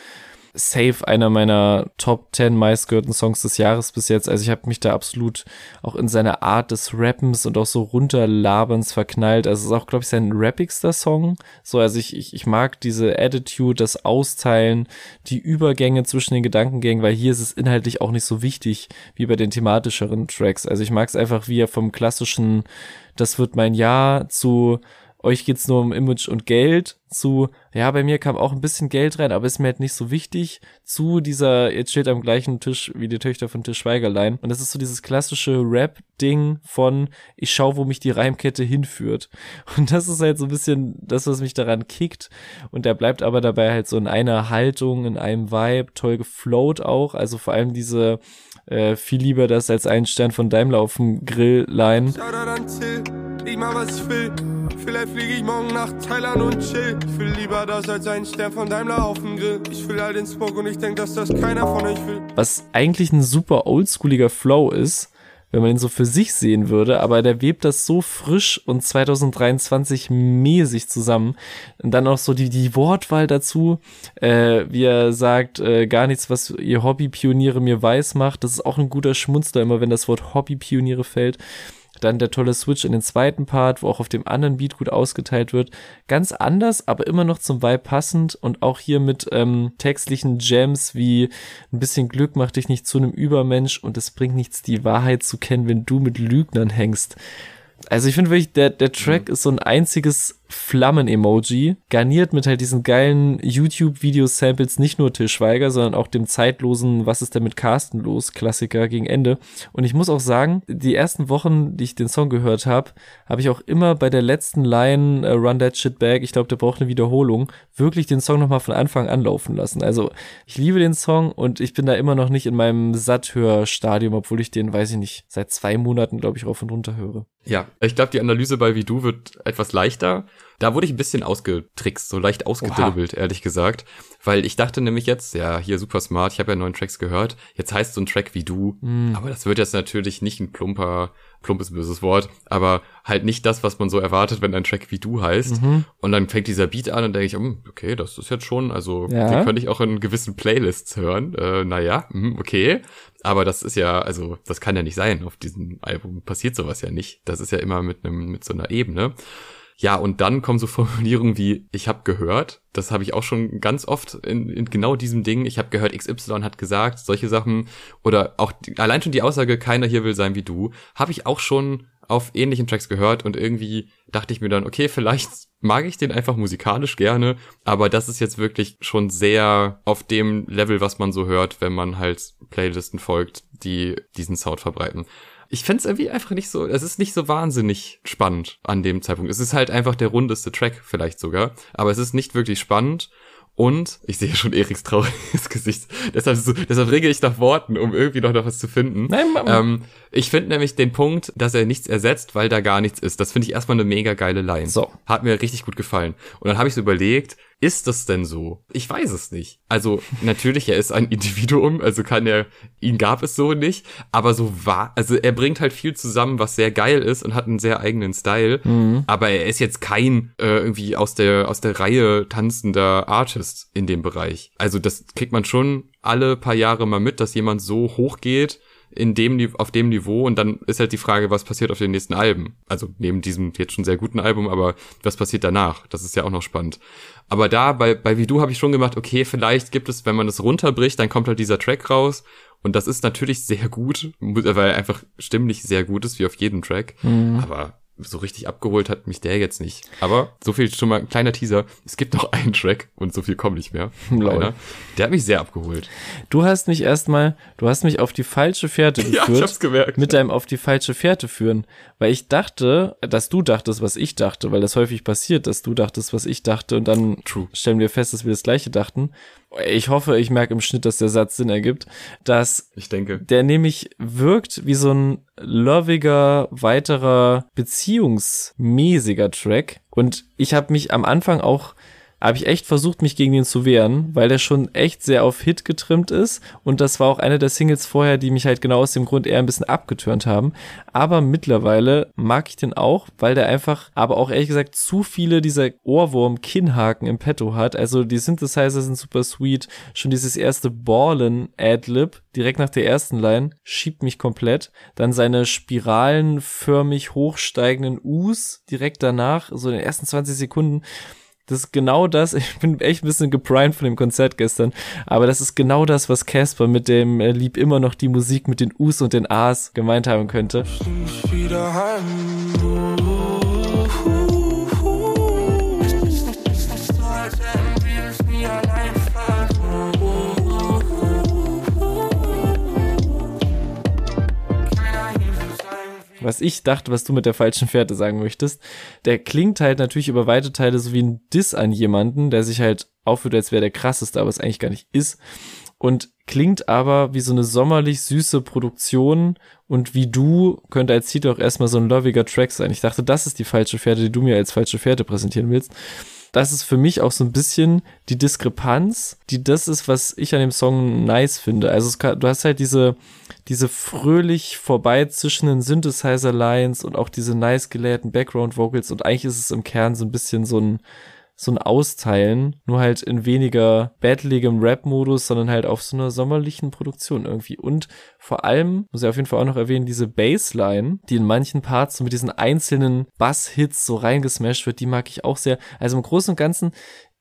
safe einer meiner Top 10 meistgehörten Songs des Jahres bis jetzt. Also ich habe mich da absolut auch in seiner Art des Rappens und auch so runterlaberns verknallt. Also es ist auch, glaube ich, sein rappigster Song. So, also ich, ich, ich mag diese Attitude, das Austeilen, die Übergänge zwischen den Gedankengängen, weil hier ist es inhaltlich auch nicht so wichtig wie bei den thematischeren Tracks. Also ich mag es einfach, wie er vom klassischen, das wird mein Jahr zu euch geht's nur um Image und Geld, zu, ja, bei mir kam auch ein bisschen Geld rein, aber ist mir halt nicht so wichtig, zu dieser, jetzt steht am gleichen Tisch wie die Töchter von Tisch Schweigerlein. Und das ist so dieses klassische Rap-Ding von, ich schau, wo mich die Reimkette hinführt. Und das ist halt so ein bisschen das, was mich daran kickt. Und der bleibt aber dabei halt so in einer Haltung, in einem Vibe, toll geflowt auch. Also vor allem diese, äh, viel lieber das als ein Stern von Daimler auf dem Grill-Line. Ich mach was ich will. Vielleicht fliege ich morgen nach Thailand und chill. Ich will lieber das als ein Stern von Daimler auf dem Grill. Ich will all den Smoke und ich denk, dass das keiner von euch will. Was eigentlich ein super oldschooliger Flow ist, wenn man ihn so für sich sehen würde, aber der webt das so frisch und 2023 mäßig zusammen. Und dann auch so die, die Wortwahl dazu, äh, wie er sagt, äh, gar nichts, was ihr Hobbypioniere mir weiß macht. Das ist auch ein guter Schmunzler, immer wenn das Wort Hobbypioniere fällt. Dann der tolle Switch in den zweiten Part, wo auch auf dem anderen Beat gut ausgeteilt wird. Ganz anders, aber immer noch zum Vibe passend und auch hier mit ähm, textlichen Gems wie ein bisschen Glück macht dich nicht zu einem Übermensch und es bringt nichts, die Wahrheit zu kennen, wenn du mit Lügnern hängst. Also ich finde wirklich, der, der Track mhm. ist so ein einziges Flammen-Emoji, garniert mit halt diesen geilen YouTube-Video-Samples, nicht nur Till Schweiger, sondern auch dem zeitlosen Was ist denn mit Carsten los? Klassiker gegen Ende. Und ich muss auch sagen, die ersten Wochen, die ich den Song gehört habe, habe ich auch immer bei der letzten Line uh, Run That Shit Back, ich glaube, der braucht eine Wiederholung, wirklich den Song nochmal von Anfang an laufen lassen. Also ich liebe den Song und ich bin da immer noch nicht in meinem Satthör-Stadium, obwohl ich den, weiß ich nicht, seit zwei Monaten, glaube ich, rauf und runter höre. Ja, ich glaube, die Analyse bei Wie Du wird etwas leichter Da wurde ich ein bisschen ausgetrickst, so leicht ausgedribbelt, ehrlich gesagt. Weil ich dachte nämlich jetzt, ja, hier super smart, ich habe ja neun Tracks gehört, jetzt heißt so ein Track wie du, Hm. aber das wird jetzt natürlich nicht ein plumper, plumpes böses Wort, aber halt nicht das, was man so erwartet, wenn ein Track wie du heißt. Mhm. Und dann fängt dieser Beat an und denke ich, hm, okay, das ist jetzt schon, also Ja. den könnte ich auch in gewissen Playlists hören. Äh, naja, hm, okay. Aber das ist ja, also, das kann ja nicht sein. Auf diesem Album passiert sowas ja nicht. Das ist ja immer mit einem, mit so einer Ebene. Ja, und dann kommen so Formulierungen wie, ich habe gehört, das habe ich auch schon ganz oft in, in genau diesem Ding, ich habe gehört, XY hat gesagt, solche Sachen, oder auch allein schon die Aussage, keiner hier will sein wie du, habe ich auch schon auf ähnlichen Tracks gehört. Und irgendwie dachte ich mir dann, okay, vielleicht mag ich den einfach musikalisch gerne, aber das ist jetzt wirklich schon sehr auf dem Level, was man so hört, wenn man halt Playlisten folgt, die diesen Sound verbreiten. Ich find's irgendwie einfach nicht so, es ist nicht so wahnsinnig spannend an dem Zeitpunkt. Es ist halt einfach der rundeste Track vielleicht sogar, aber es ist nicht wirklich spannend. Und ich sehe schon Eriks trauriges Gesicht. Deshalb, so, deshalb rege ich nach Worten, um irgendwie noch, noch was zu finden. Nein, ma- ähm, ich finde nämlich den Punkt, dass er nichts ersetzt, weil da gar nichts ist. Das finde ich erstmal eine mega geile Line. So. Hat mir richtig gut gefallen. Und dann habe ich so überlegt, ist das denn so? Ich weiß es nicht. Also natürlich, er ist ein Individuum, also kann er, ihn gab es so nicht, aber so war, also er bringt halt viel zusammen, was sehr geil ist und hat einen sehr eigenen Style, aber er ist jetzt kein äh, irgendwie aus der aus der Reihe tanzender Artist in dem Bereich. Also das kriegt man schon alle paar Jahre mal mit, dass jemand so hoch geht in dem auf dem Niveau und dann ist halt die Frage, was passiert auf den nächsten Alben? Also neben diesem jetzt schon sehr guten Album, aber was passiert danach? Das ist ja auch noch spannend. Aber da bei bei Wie du habe ich schon gemacht, okay, vielleicht gibt es, wenn man es runterbricht, dann kommt halt dieser Track raus und das ist natürlich sehr gut, weil er einfach stimmlich sehr gut ist, wie auf jedem Track. Aber so richtig abgeholt hat mich der jetzt nicht. Aber so viel schon mal ein kleiner Teaser. Es gibt noch einen Track und so viel kommt nicht mehr. Leider. Der hat mich sehr abgeholt. Du hast mich erstmal, du hast mich auf die falsche Fährte Ja, geführt. ich hab's gemerkt. Mit deinem auf die falsche Fährte führen. Weil ich dachte, dass du dachtest, was ich dachte, weil das häufig passiert, dass du dachtest, was ich dachte und dann True. stellen wir fest, dass wir das gleiche dachten. Ich hoffe, ich merke im Schnitt, dass der Satz Sinn ergibt, dass Ich denke. der nämlich wirkt wie so ein loviger, weiterer, beziehungsmäßiger Track. Und ich habe mich am Anfang auch, habe ich echt versucht, mich gegen den zu wehren, weil der schon echt sehr auf Hit getrimmt ist. Und das war auch eine der Singles vorher, die mich halt genau aus dem Grund eher ein bisschen abgetürnt haben. Aber mittlerweile mag ich den auch, weil der einfach, aber auch ehrlich gesagt, zu viele dieser Ohrwurm-Kinnhaken im Petto hat. Also die Synthesizer sind super sweet. Schon dieses erste Ballen-Adlib direkt nach der ersten Line schiebt mich komplett. Dann seine spiralenförmig hochsteigenden Us direkt danach, so in den ersten 20 Sekunden. Das ist genau das. Ich bin echt ein bisschen geprimed von dem Konzert gestern. Aber das ist genau das, was Casper mit dem äh, Lieb immer noch die Musik mit den Us und den As gemeint haben könnte. Ich wieder heim. Was ich dachte, was du mit der falschen Fährte sagen möchtest. Der klingt halt natürlich über weite Teile so wie ein Diss an jemanden, der sich halt aufführt, als wäre der krasseste, aber es eigentlich gar nicht ist. Und klingt aber wie so eine sommerlich süße Produktion und wie du könnte als Titel auch erstmal so ein loviger Track sein. Ich dachte, das ist die falsche Fährte, die du mir als falsche Fährte präsentieren willst. Das ist für mich auch so ein bisschen die Diskrepanz, die das ist, was ich an dem Song nice finde. Also kann, du hast halt diese, diese fröhlich vorbeizischenden Synthesizer-Lines und auch diese nice gelehrten Background-Vocals und eigentlich ist es im Kern so ein bisschen so ein, so ein Austeilen, nur halt in weniger battligem Rap-Modus, sondern halt auf so einer sommerlichen Produktion irgendwie. Und vor allem, muss ich auf jeden Fall auch noch erwähnen, diese Bassline, die in manchen Parts so mit diesen einzelnen Bass-Hits so reingesmashed wird, die mag ich auch sehr. Also im Großen und Ganzen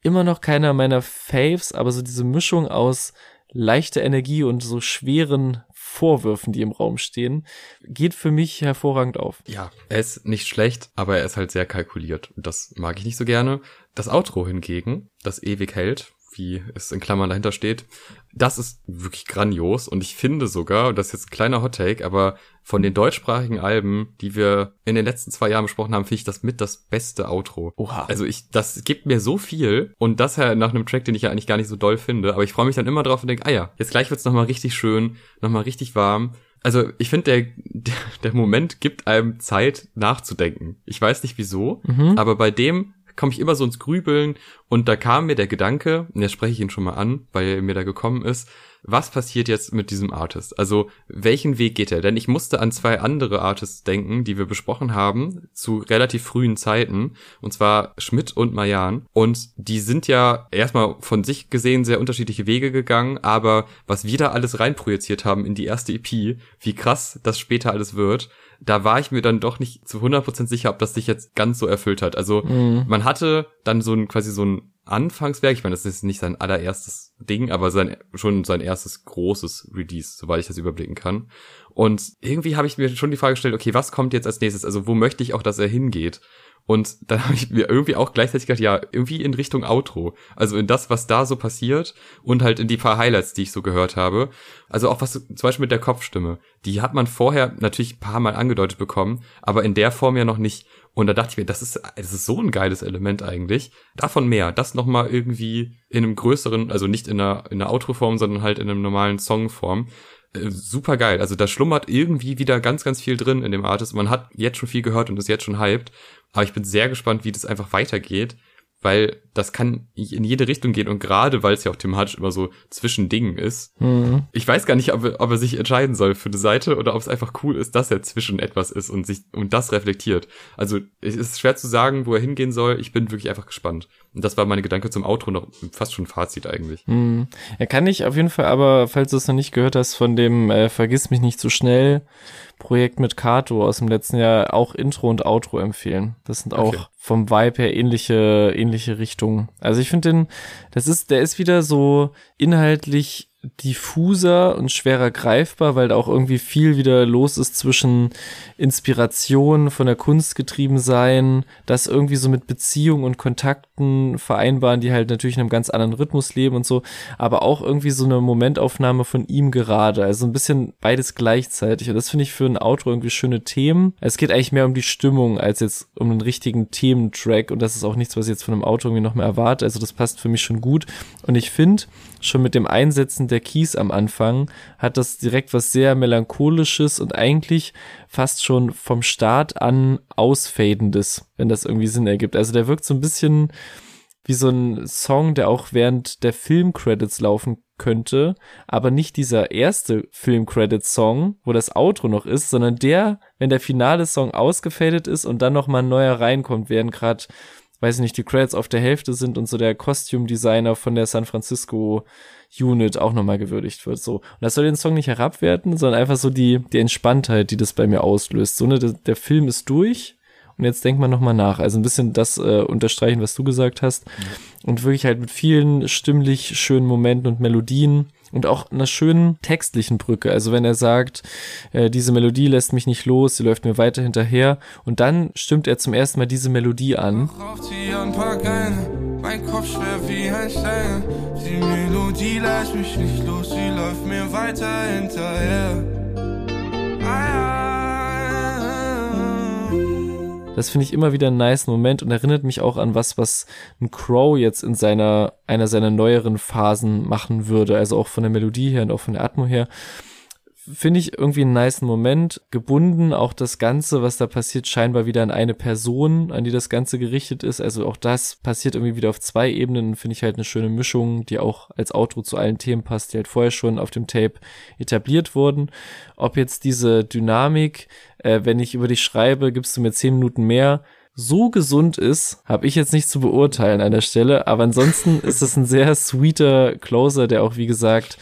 immer noch keiner meiner Faves, aber so diese Mischung aus leichter Energie und so schweren Vorwürfen, die im Raum stehen, geht für mich hervorragend auf. Ja, er ist nicht schlecht, aber er ist halt sehr kalkuliert. Das mag ich nicht so gerne. Das Outro hingegen, das ewig hält, wie es in Klammern dahinter steht, das ist wirklich grandios. Und ich finde sogar, und das ist jetzt ein kleiner Hot Take, aber von den deutschsprachigen Alben, die wir in den letzten zwei Jahren besprochen haben, finde ich das mit das beste Outro. Oha. Also ich, das gibt mir so viel und das ja nach einem Track, den ich ja eigentlich gar nicht so doll finde, aber ich freue mich dann immer drauf und denke, ah ja, jetzt gleich wird's nochmal richtig schön, nochmal richtig warm. Also ich finde, der, der, der Moment gibt einem Zeit nachzudenken. Ich weiß nicht wieso, aber bei dem komme ich immer so ins Grübeln und da kam mir der Gedanke, und jetzt spreche ich ihn schon mal an, weil er mir da gekommen ist, was passiert jetzt mit diesem Artist? Also welchen Weg geht er? Denn ich musste an zwei andere Artists denken, die wir besprochen haben, zu relativ frühen Zeiten, und zwar Schmidt und Mayan. Und die sind ja erstmal von sich gesehen sehr unterschiedliche Wege gegangen, aber was wir da alles reinprojiziert haben in die erste EP, wie krass das später alles wird, da war ich mir dann doch nicht zu 100% sicher, ob das sich jetzt ganz so erfüllt hat. Also mhm. man hatte dann so ein quasi so ein Anfangswerk. Ich meine, das ist nicht sein allererstes Ding, aber sein, schon sein erstes großes Release, soweit ich das überblicken kann. Und irgendwie habe ich mir schon die Frage gestellt, okay, was kommt jetzt als nächstes? Also wo möchte ich auch, dass er hingeht? Und dann habe ich mir irgendwie auch gleichzeitig gedacht, ja, irgendwie in Richtung Outro. Also in das, was da so passiert und halt in die paar Highlights, die ich so gehört habe. Also auch was zum Beispiel mit der Kopfstimme. Die hat man vorher natürlich paar Mal angedeutet bekommen, aber in der Form ja noch nicht. Und da dachte ich mir, das ist, das ist so ein geiles Element eigentlich. Davon mehr. Das nochmal irgendwie in einem größeren, also nicht in einer, in einer Outro-Form, sondern halt in einem normalen Songform. Äh, super geil. Also da schlummert irgendwie wieder ganz, ganz viel drin in dem Artist. Man hat jetzt schon viel gehört und ist jetzt schon hyped. Aber ich bin sehr gespannt, wie das einfach weitergeht weil das kann in jede Richtung gehen und gerade weil es ja auch thematisch immer so zwischen Dingen ist. Mhm. Ich weiß gar nicht, ob, ob, er sich entscheiden soll für eine Seite oder ob es einfach cool ist, dass er zwischen etwas ist und sich und das reflektiert. Also es ist schwer zu sagen, wo er hingehen soll. Ich bin wirklich einfach gespannt. Und das war meine Gedanke zum Outro noch fast schon ein Fazit eigentlich. Mhm. Er kann nicht auf jeden Fall, aber falls du es noch nicht gehört hast, von dem äh, Vergiss mich nicht zu schnell Projekt mit Kato aus dem letzten Jahr auch Intro und Outro empfehlen. Das sind auch okay. vom Vibe her ähnliche, ähnliche Richtungen. Also ich finde den, das ist, der ist wieder so inhaltlich diffuser und schwerer greifbar, weil da auch irgendwie viel wieder los ist zwischen Inspiration von der Kunst getrieben sein, das irgendwie so mit Beziehungen und Kontakten vereinbaren, die halt natürlich in einem ganz anderen Rhythmus leben und so, aber auch irgendwie so eine Momentaufnahme von ihm gerade, also ein bisschen beides gleichzeitig. Und das finde ich für ein Outro irgendwie schöne Themen. Es geht eigentlich mehr um die Stimmung als jetzt um einen richtigen Thementrack. Und das ist auch nichts, was ich jetzt von einem Outro irgendwie noch mehr erwarte, also das passt für mich schon gut. Und ich finde schon mit dem Einsetzen der Keys am Anfang hat das direkt was sehr melancholisches und eigentlich fast schon vom Start an ausfadendes, wenn das irgendwie Sinn ergibt. Also der wirkt so ein bisschen wie so ein Song, der auch während der Filmcredits laufen könnte, aber nicht dieser erste Filmcredits-Song, wo das Outro noch ist, sondern der, wenn der finale Song ausgefadet ist und dann noch mal ein neuer reinkommt, während gerade weiß ich nicht, die Credits auf der Hälfte sind und so der Costume Designer von der San Francisco Unit auch nochmal gewürdigt wird. So. Und das soll den Song nicht herabwerten, sondern einfach so die, die Entspanntheit, die das bei mir auslöst. So, ne, der, der Film ist durch und jetzt denkt man nochmal nach. Also ein bisschen das äh, unterstreichen, was du gesagt hast. Und wirklich halt mit vielen stimmlich schönen Momenten und Melodien und auch einer schönen textlichen Brücke. Also wenn er sagt, äh, diese Melodie lässt mich nicht los, sie läuft mir weiter hinterher und dann stimmt er zum ersten Mal diese Melodie an. Mein Kopf schwer wie ein Stein. Die Melodie lässt mich nicht los, sie läuft mir weiter hinterher. Das finde ich immer wieder einen nice Moment und erinnert mich auch an was, was ein Crow jetzt in seiner, einer seiner neueren Phasen machen würde. Also auch von der Melodie her und auch von der Atmo her finde ich irgendwie einen nice Moment. Gebunden auch das Ganze, was da passiert, scheinbar wieder an eine Person, an die das Ganze gerichtet ist. Also auch das passiert irgendwie wieder auf zwei Ebenen. Finde ich halt eine schöne Mischung, die auch als Outro zu allen Themen passt, die halt vorher schon auf dem Tape etabliert wurden. Ob jetzt diese Dynamik, äh, wenn ich über dich schreibe, gibst du mir zehn Minuten mehr, so gesund ist, habe ich jetzt nicht zu beurteilen an der Stelle. Aber ansonsten ist es ein sehr sweeter Closer, der auch, wie gesagt,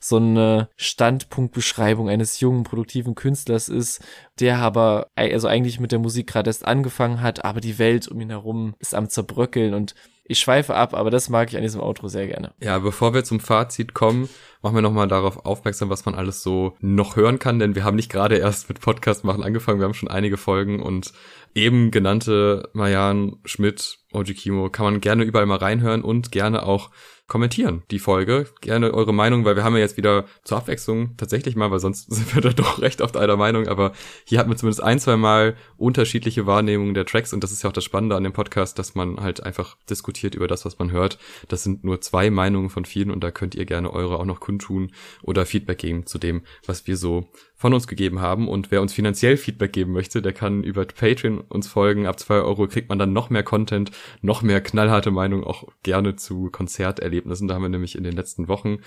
so eine Standpunktbeschreibung eines jungen, produktiven Künstlers ist, der aber also eigentlich mit der Musik gerade erst angefangen hat, aber die Welt um ihn herum ist am zerbröckeln und ich schweife ab, aber das mag ich an diesem Outro sehr gerne. Ja, bevor wir zum Fazit kommen, machen wir nochmal darauf aufmerksam, was man alles so noch hören kann, denn wir haben nicht gerade erst mit Podcast machen angefangen, wir haben schon einige Folgen und eben genannte Mayan, Schmidt, Oji Kimo kann man gerne überall mal reinhören und gerne auch kommentieren, die Folge. Gerne eure Meinung, weil wir haben ja jetzt wieder zur Abwechslung tatsächlich mal, weil sonst sind wir da doch recht oft einer Meinung, aber hier hat man zumindest ein, zwei Mal unterschiedliche Wahrnehmungen der Tracks und das ist ja auch das Spannende an dem Podcast, dass man halt einfach diskutiert über das, was man hört. Das sind nur zwei Meinungen von vielen und da könnt ihr gerne eure auch noch kundtun oder Feedback geben zu dem, was wir so von uns gegeben haben. Und wer uns finanziell Feedback geben möchte, der kann über Patreon uns folgen. Ab zwei Euro kriegt man dann noch mehr Content, noch mehr knallharte Meinung, auch gerne zu Konzerterlebnissen. Da haben wir nämlich in den letzten Wochen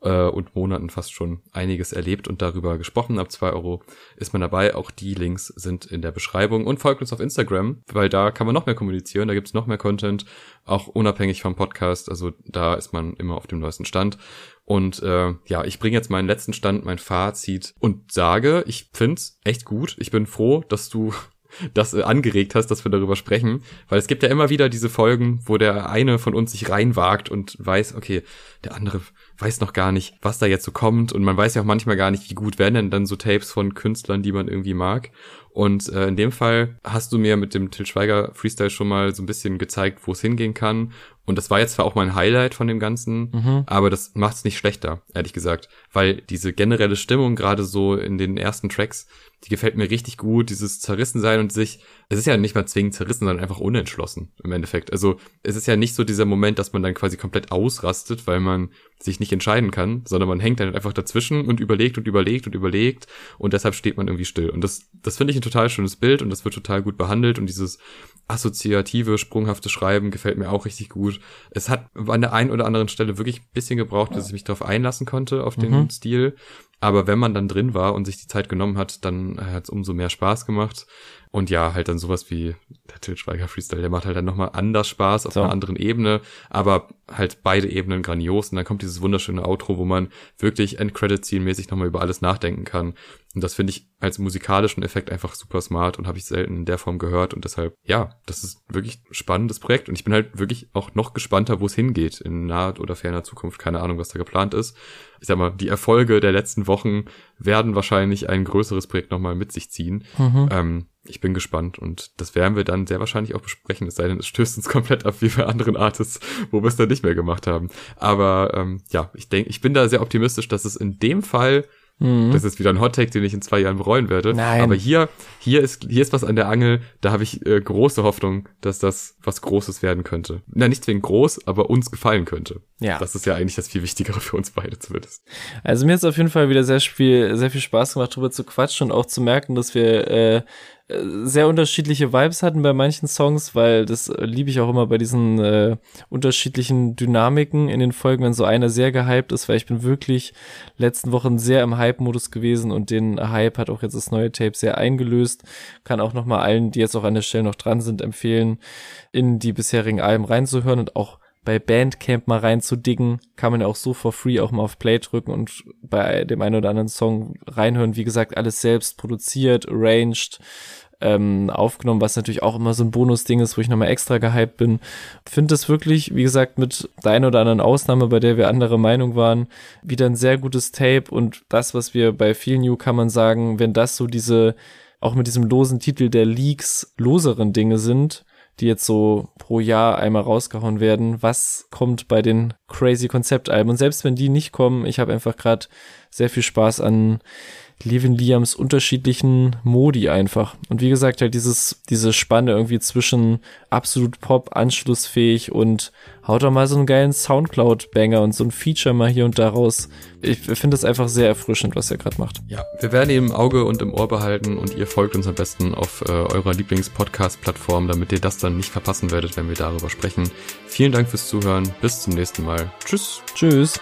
äh, und Monaten fast schon einiges erlebt und darüber gesprochen. Ab zwei Euro ist man dabei. Auch die Links sind in der Beschreibung und folgt uns auf Instagram, weil da kann man noch mehr kommunizieren, da gibt's noch mehr Content, auch unabhängig vom Podcast. Also da ist man immer auf dem neuesten Stand. Und äh, ja, ich bringe jetzt meinen letzten Stand, mein Fazit und sage, ich find's echt gut. Ich bin froh, dass du das äh, angeregt hast, dass wir darüber sprechen, weil es gibt ja immer wieder diese Folgen, wo der eine von uns sich reinwagt und weiß, okay, der andere weiß noch gar nicht, was da jetzt so kommt und man weiß ja auch manchmal gar nicht, wie gut werden denn dann so Tapes von Künstlern, die man irgendwie mag. Und äh, in dem Fall hast du mir mit dem Till Schweiger Freestyle schon mal so ein bisschen gezeigt, wo es hingehen kann. Und das war jetzt zwar auch mein Highlight von dem Ganzen, mhm. aber das macht es nicht schlechter, ehrlich gesagt. Weil diese generelle Stimmung, gerade so in den ersten Tracks, die gefällt mir richtig gut, dieses Zerrissensein und sich, es ist ja nicht mal zwingend zerrissen, sondern einfach unentschlossen im Endeffekt. Also es ist ja nicht so dieser Moment, dass man dann quasi komplett ausrastet, weil man sich nicht entscheiden kann, sondern man hängt dann einfach dazwischen und überlegt und überlegt und überlegt und deshalb steht man irgendwie still. Und das, das finde ich ein total schönes Bild und das wird total gut behandelt und dieses assoziative, sprunghafte Schreiben gefällt mir auch richtig gut. Es hat an der einen oder anderen Stelle wirklich ein bisschen gebraucht, dass ich mich darauf einlassen konnte, auf den mhm. Stil. Aber wenn man dann drin war und sich die Zeit genommen hat, dann hat es umso mehr Spaß gemacht. Und ja, halt dann sowas wie der Til Schweiger Freestyle, der macht halt dann nochmal anders Spaß auf so. einer anderen Ebene, aber halt beide Ebenen grandios. Und dann kommt dieses wunderschöne Outro, wo man wirklich Endcredit-Scene-mäßig nochmal über alles nachdenken kann. Und das finde ich als musikalischen Effekt einfach super smart und habe ich selten in der Form gehört. Und deshalb, ja, das ist wirklich ein spannendes Projekt. Und ich bin halt wirklich auch noch gespannter, wo es hingeht in naher oder ferner Zukunft. Keine Ahnung, was da geplant ist. Ich sag mal, die Erfolge der letzten Wochen werden wahrscheinlich ein größeres Projekt nochmal mit sich ziehen. Mhm. Ähm, ich bin gespannt und das werden wir dann sehr wahrscheinlich auch besprechen, es sei denn, es stößt uns komplett ab wie bei anderen Artists, wo wir es dann nicht mehr gemacht haben. Aber ähm, ja, ich denke, ich bin da sehr optimistisch, dass es in dem Fall Mhm. Das ist wieder ein Hottake, den ich in zwei Jahren bereuen werde. Nein. Aber hier, hier ist, hier ist was an der Angel, da habe ich äh, große Hoffnung, dass das was Großes werden könnte. Na, nicht zwingend groß, aber uns gefallen könnte. Ja. Das ist ja eigentlich das viel Wichtigere für uns beide zumindest. Also mir hat es auf jeden Fall wieder sehr viel, sehr viel Spaß gemacht, darüber zu quatschen und auch zu merken, dass wir äh, sehr unterschiedliche Vibes hatten bei manchen Songs, weil das liebe ich auch immer bei diesen äh, unterschiedlichen Dynamiken in den Folgen, wenn so einer sehr gehypt ist, weil ich bin wirklich letzten Wochen sehr im Hype-Modus gewesen und den Hype hat auch jetzt das neue Tape sehr eingelöst. Kann auch nochmal allen, die jetzt auch an der Stelle noch dran sind, empfehlen, in die bisherigen Alben reinzuhören und auch bei Bandcamp mal reinzudiggen, kann man ja auch so for free auch mal auf Play drücken und bei dem einen oder anderen Song reinhören. Wie gesagt, alles selbst produziert, arranged, ähm, aufgenommen, was natürlich auch immer so ein Bonus-Ding ist, wo ich nochmal extra gehypt bin. Finde es wirklich, wie gesagt, mit der einen oder anderen Ausnahme, bei der wir andere Meinung waren, wieder ein sehr gutes Tape und das, was wir bei vielen Newcomern sagen, wenn das so diese, auch mit diesem losen Titel der Leaks loseren Dinge sind, die jetzt so pro Jahr einmal rausgehauen werden. Was kommt bei den crazy Konzeptalben? Und selbst wenn die nicht kommen, ich habe einfach gerade sehr viel Spaß an Levin Liams unterschiedlichen Modi einfach. Und wie gesagt, halt dieses, diese Spanne irgendwie zwischen absolut Pop, anschlussfähig und haut doch mal so einen geilen Soundcloud-Banger und so ein Feature mal hier und da raus. Ich finde das einfach sehr erfrischend, was er gerade macht. Ja, wir werden ihn im Auge und im Ohr behalten und ihr folgt uns am besten auf äh, eurer Lieblings-Podcast-Plattform, damit ihr das dann nicht verpassen werdet, wenn wir darüber sprechen. Vielen Dank fürs Zuhören. Bis zum nächsten Mal. Tschüss. Tschüss.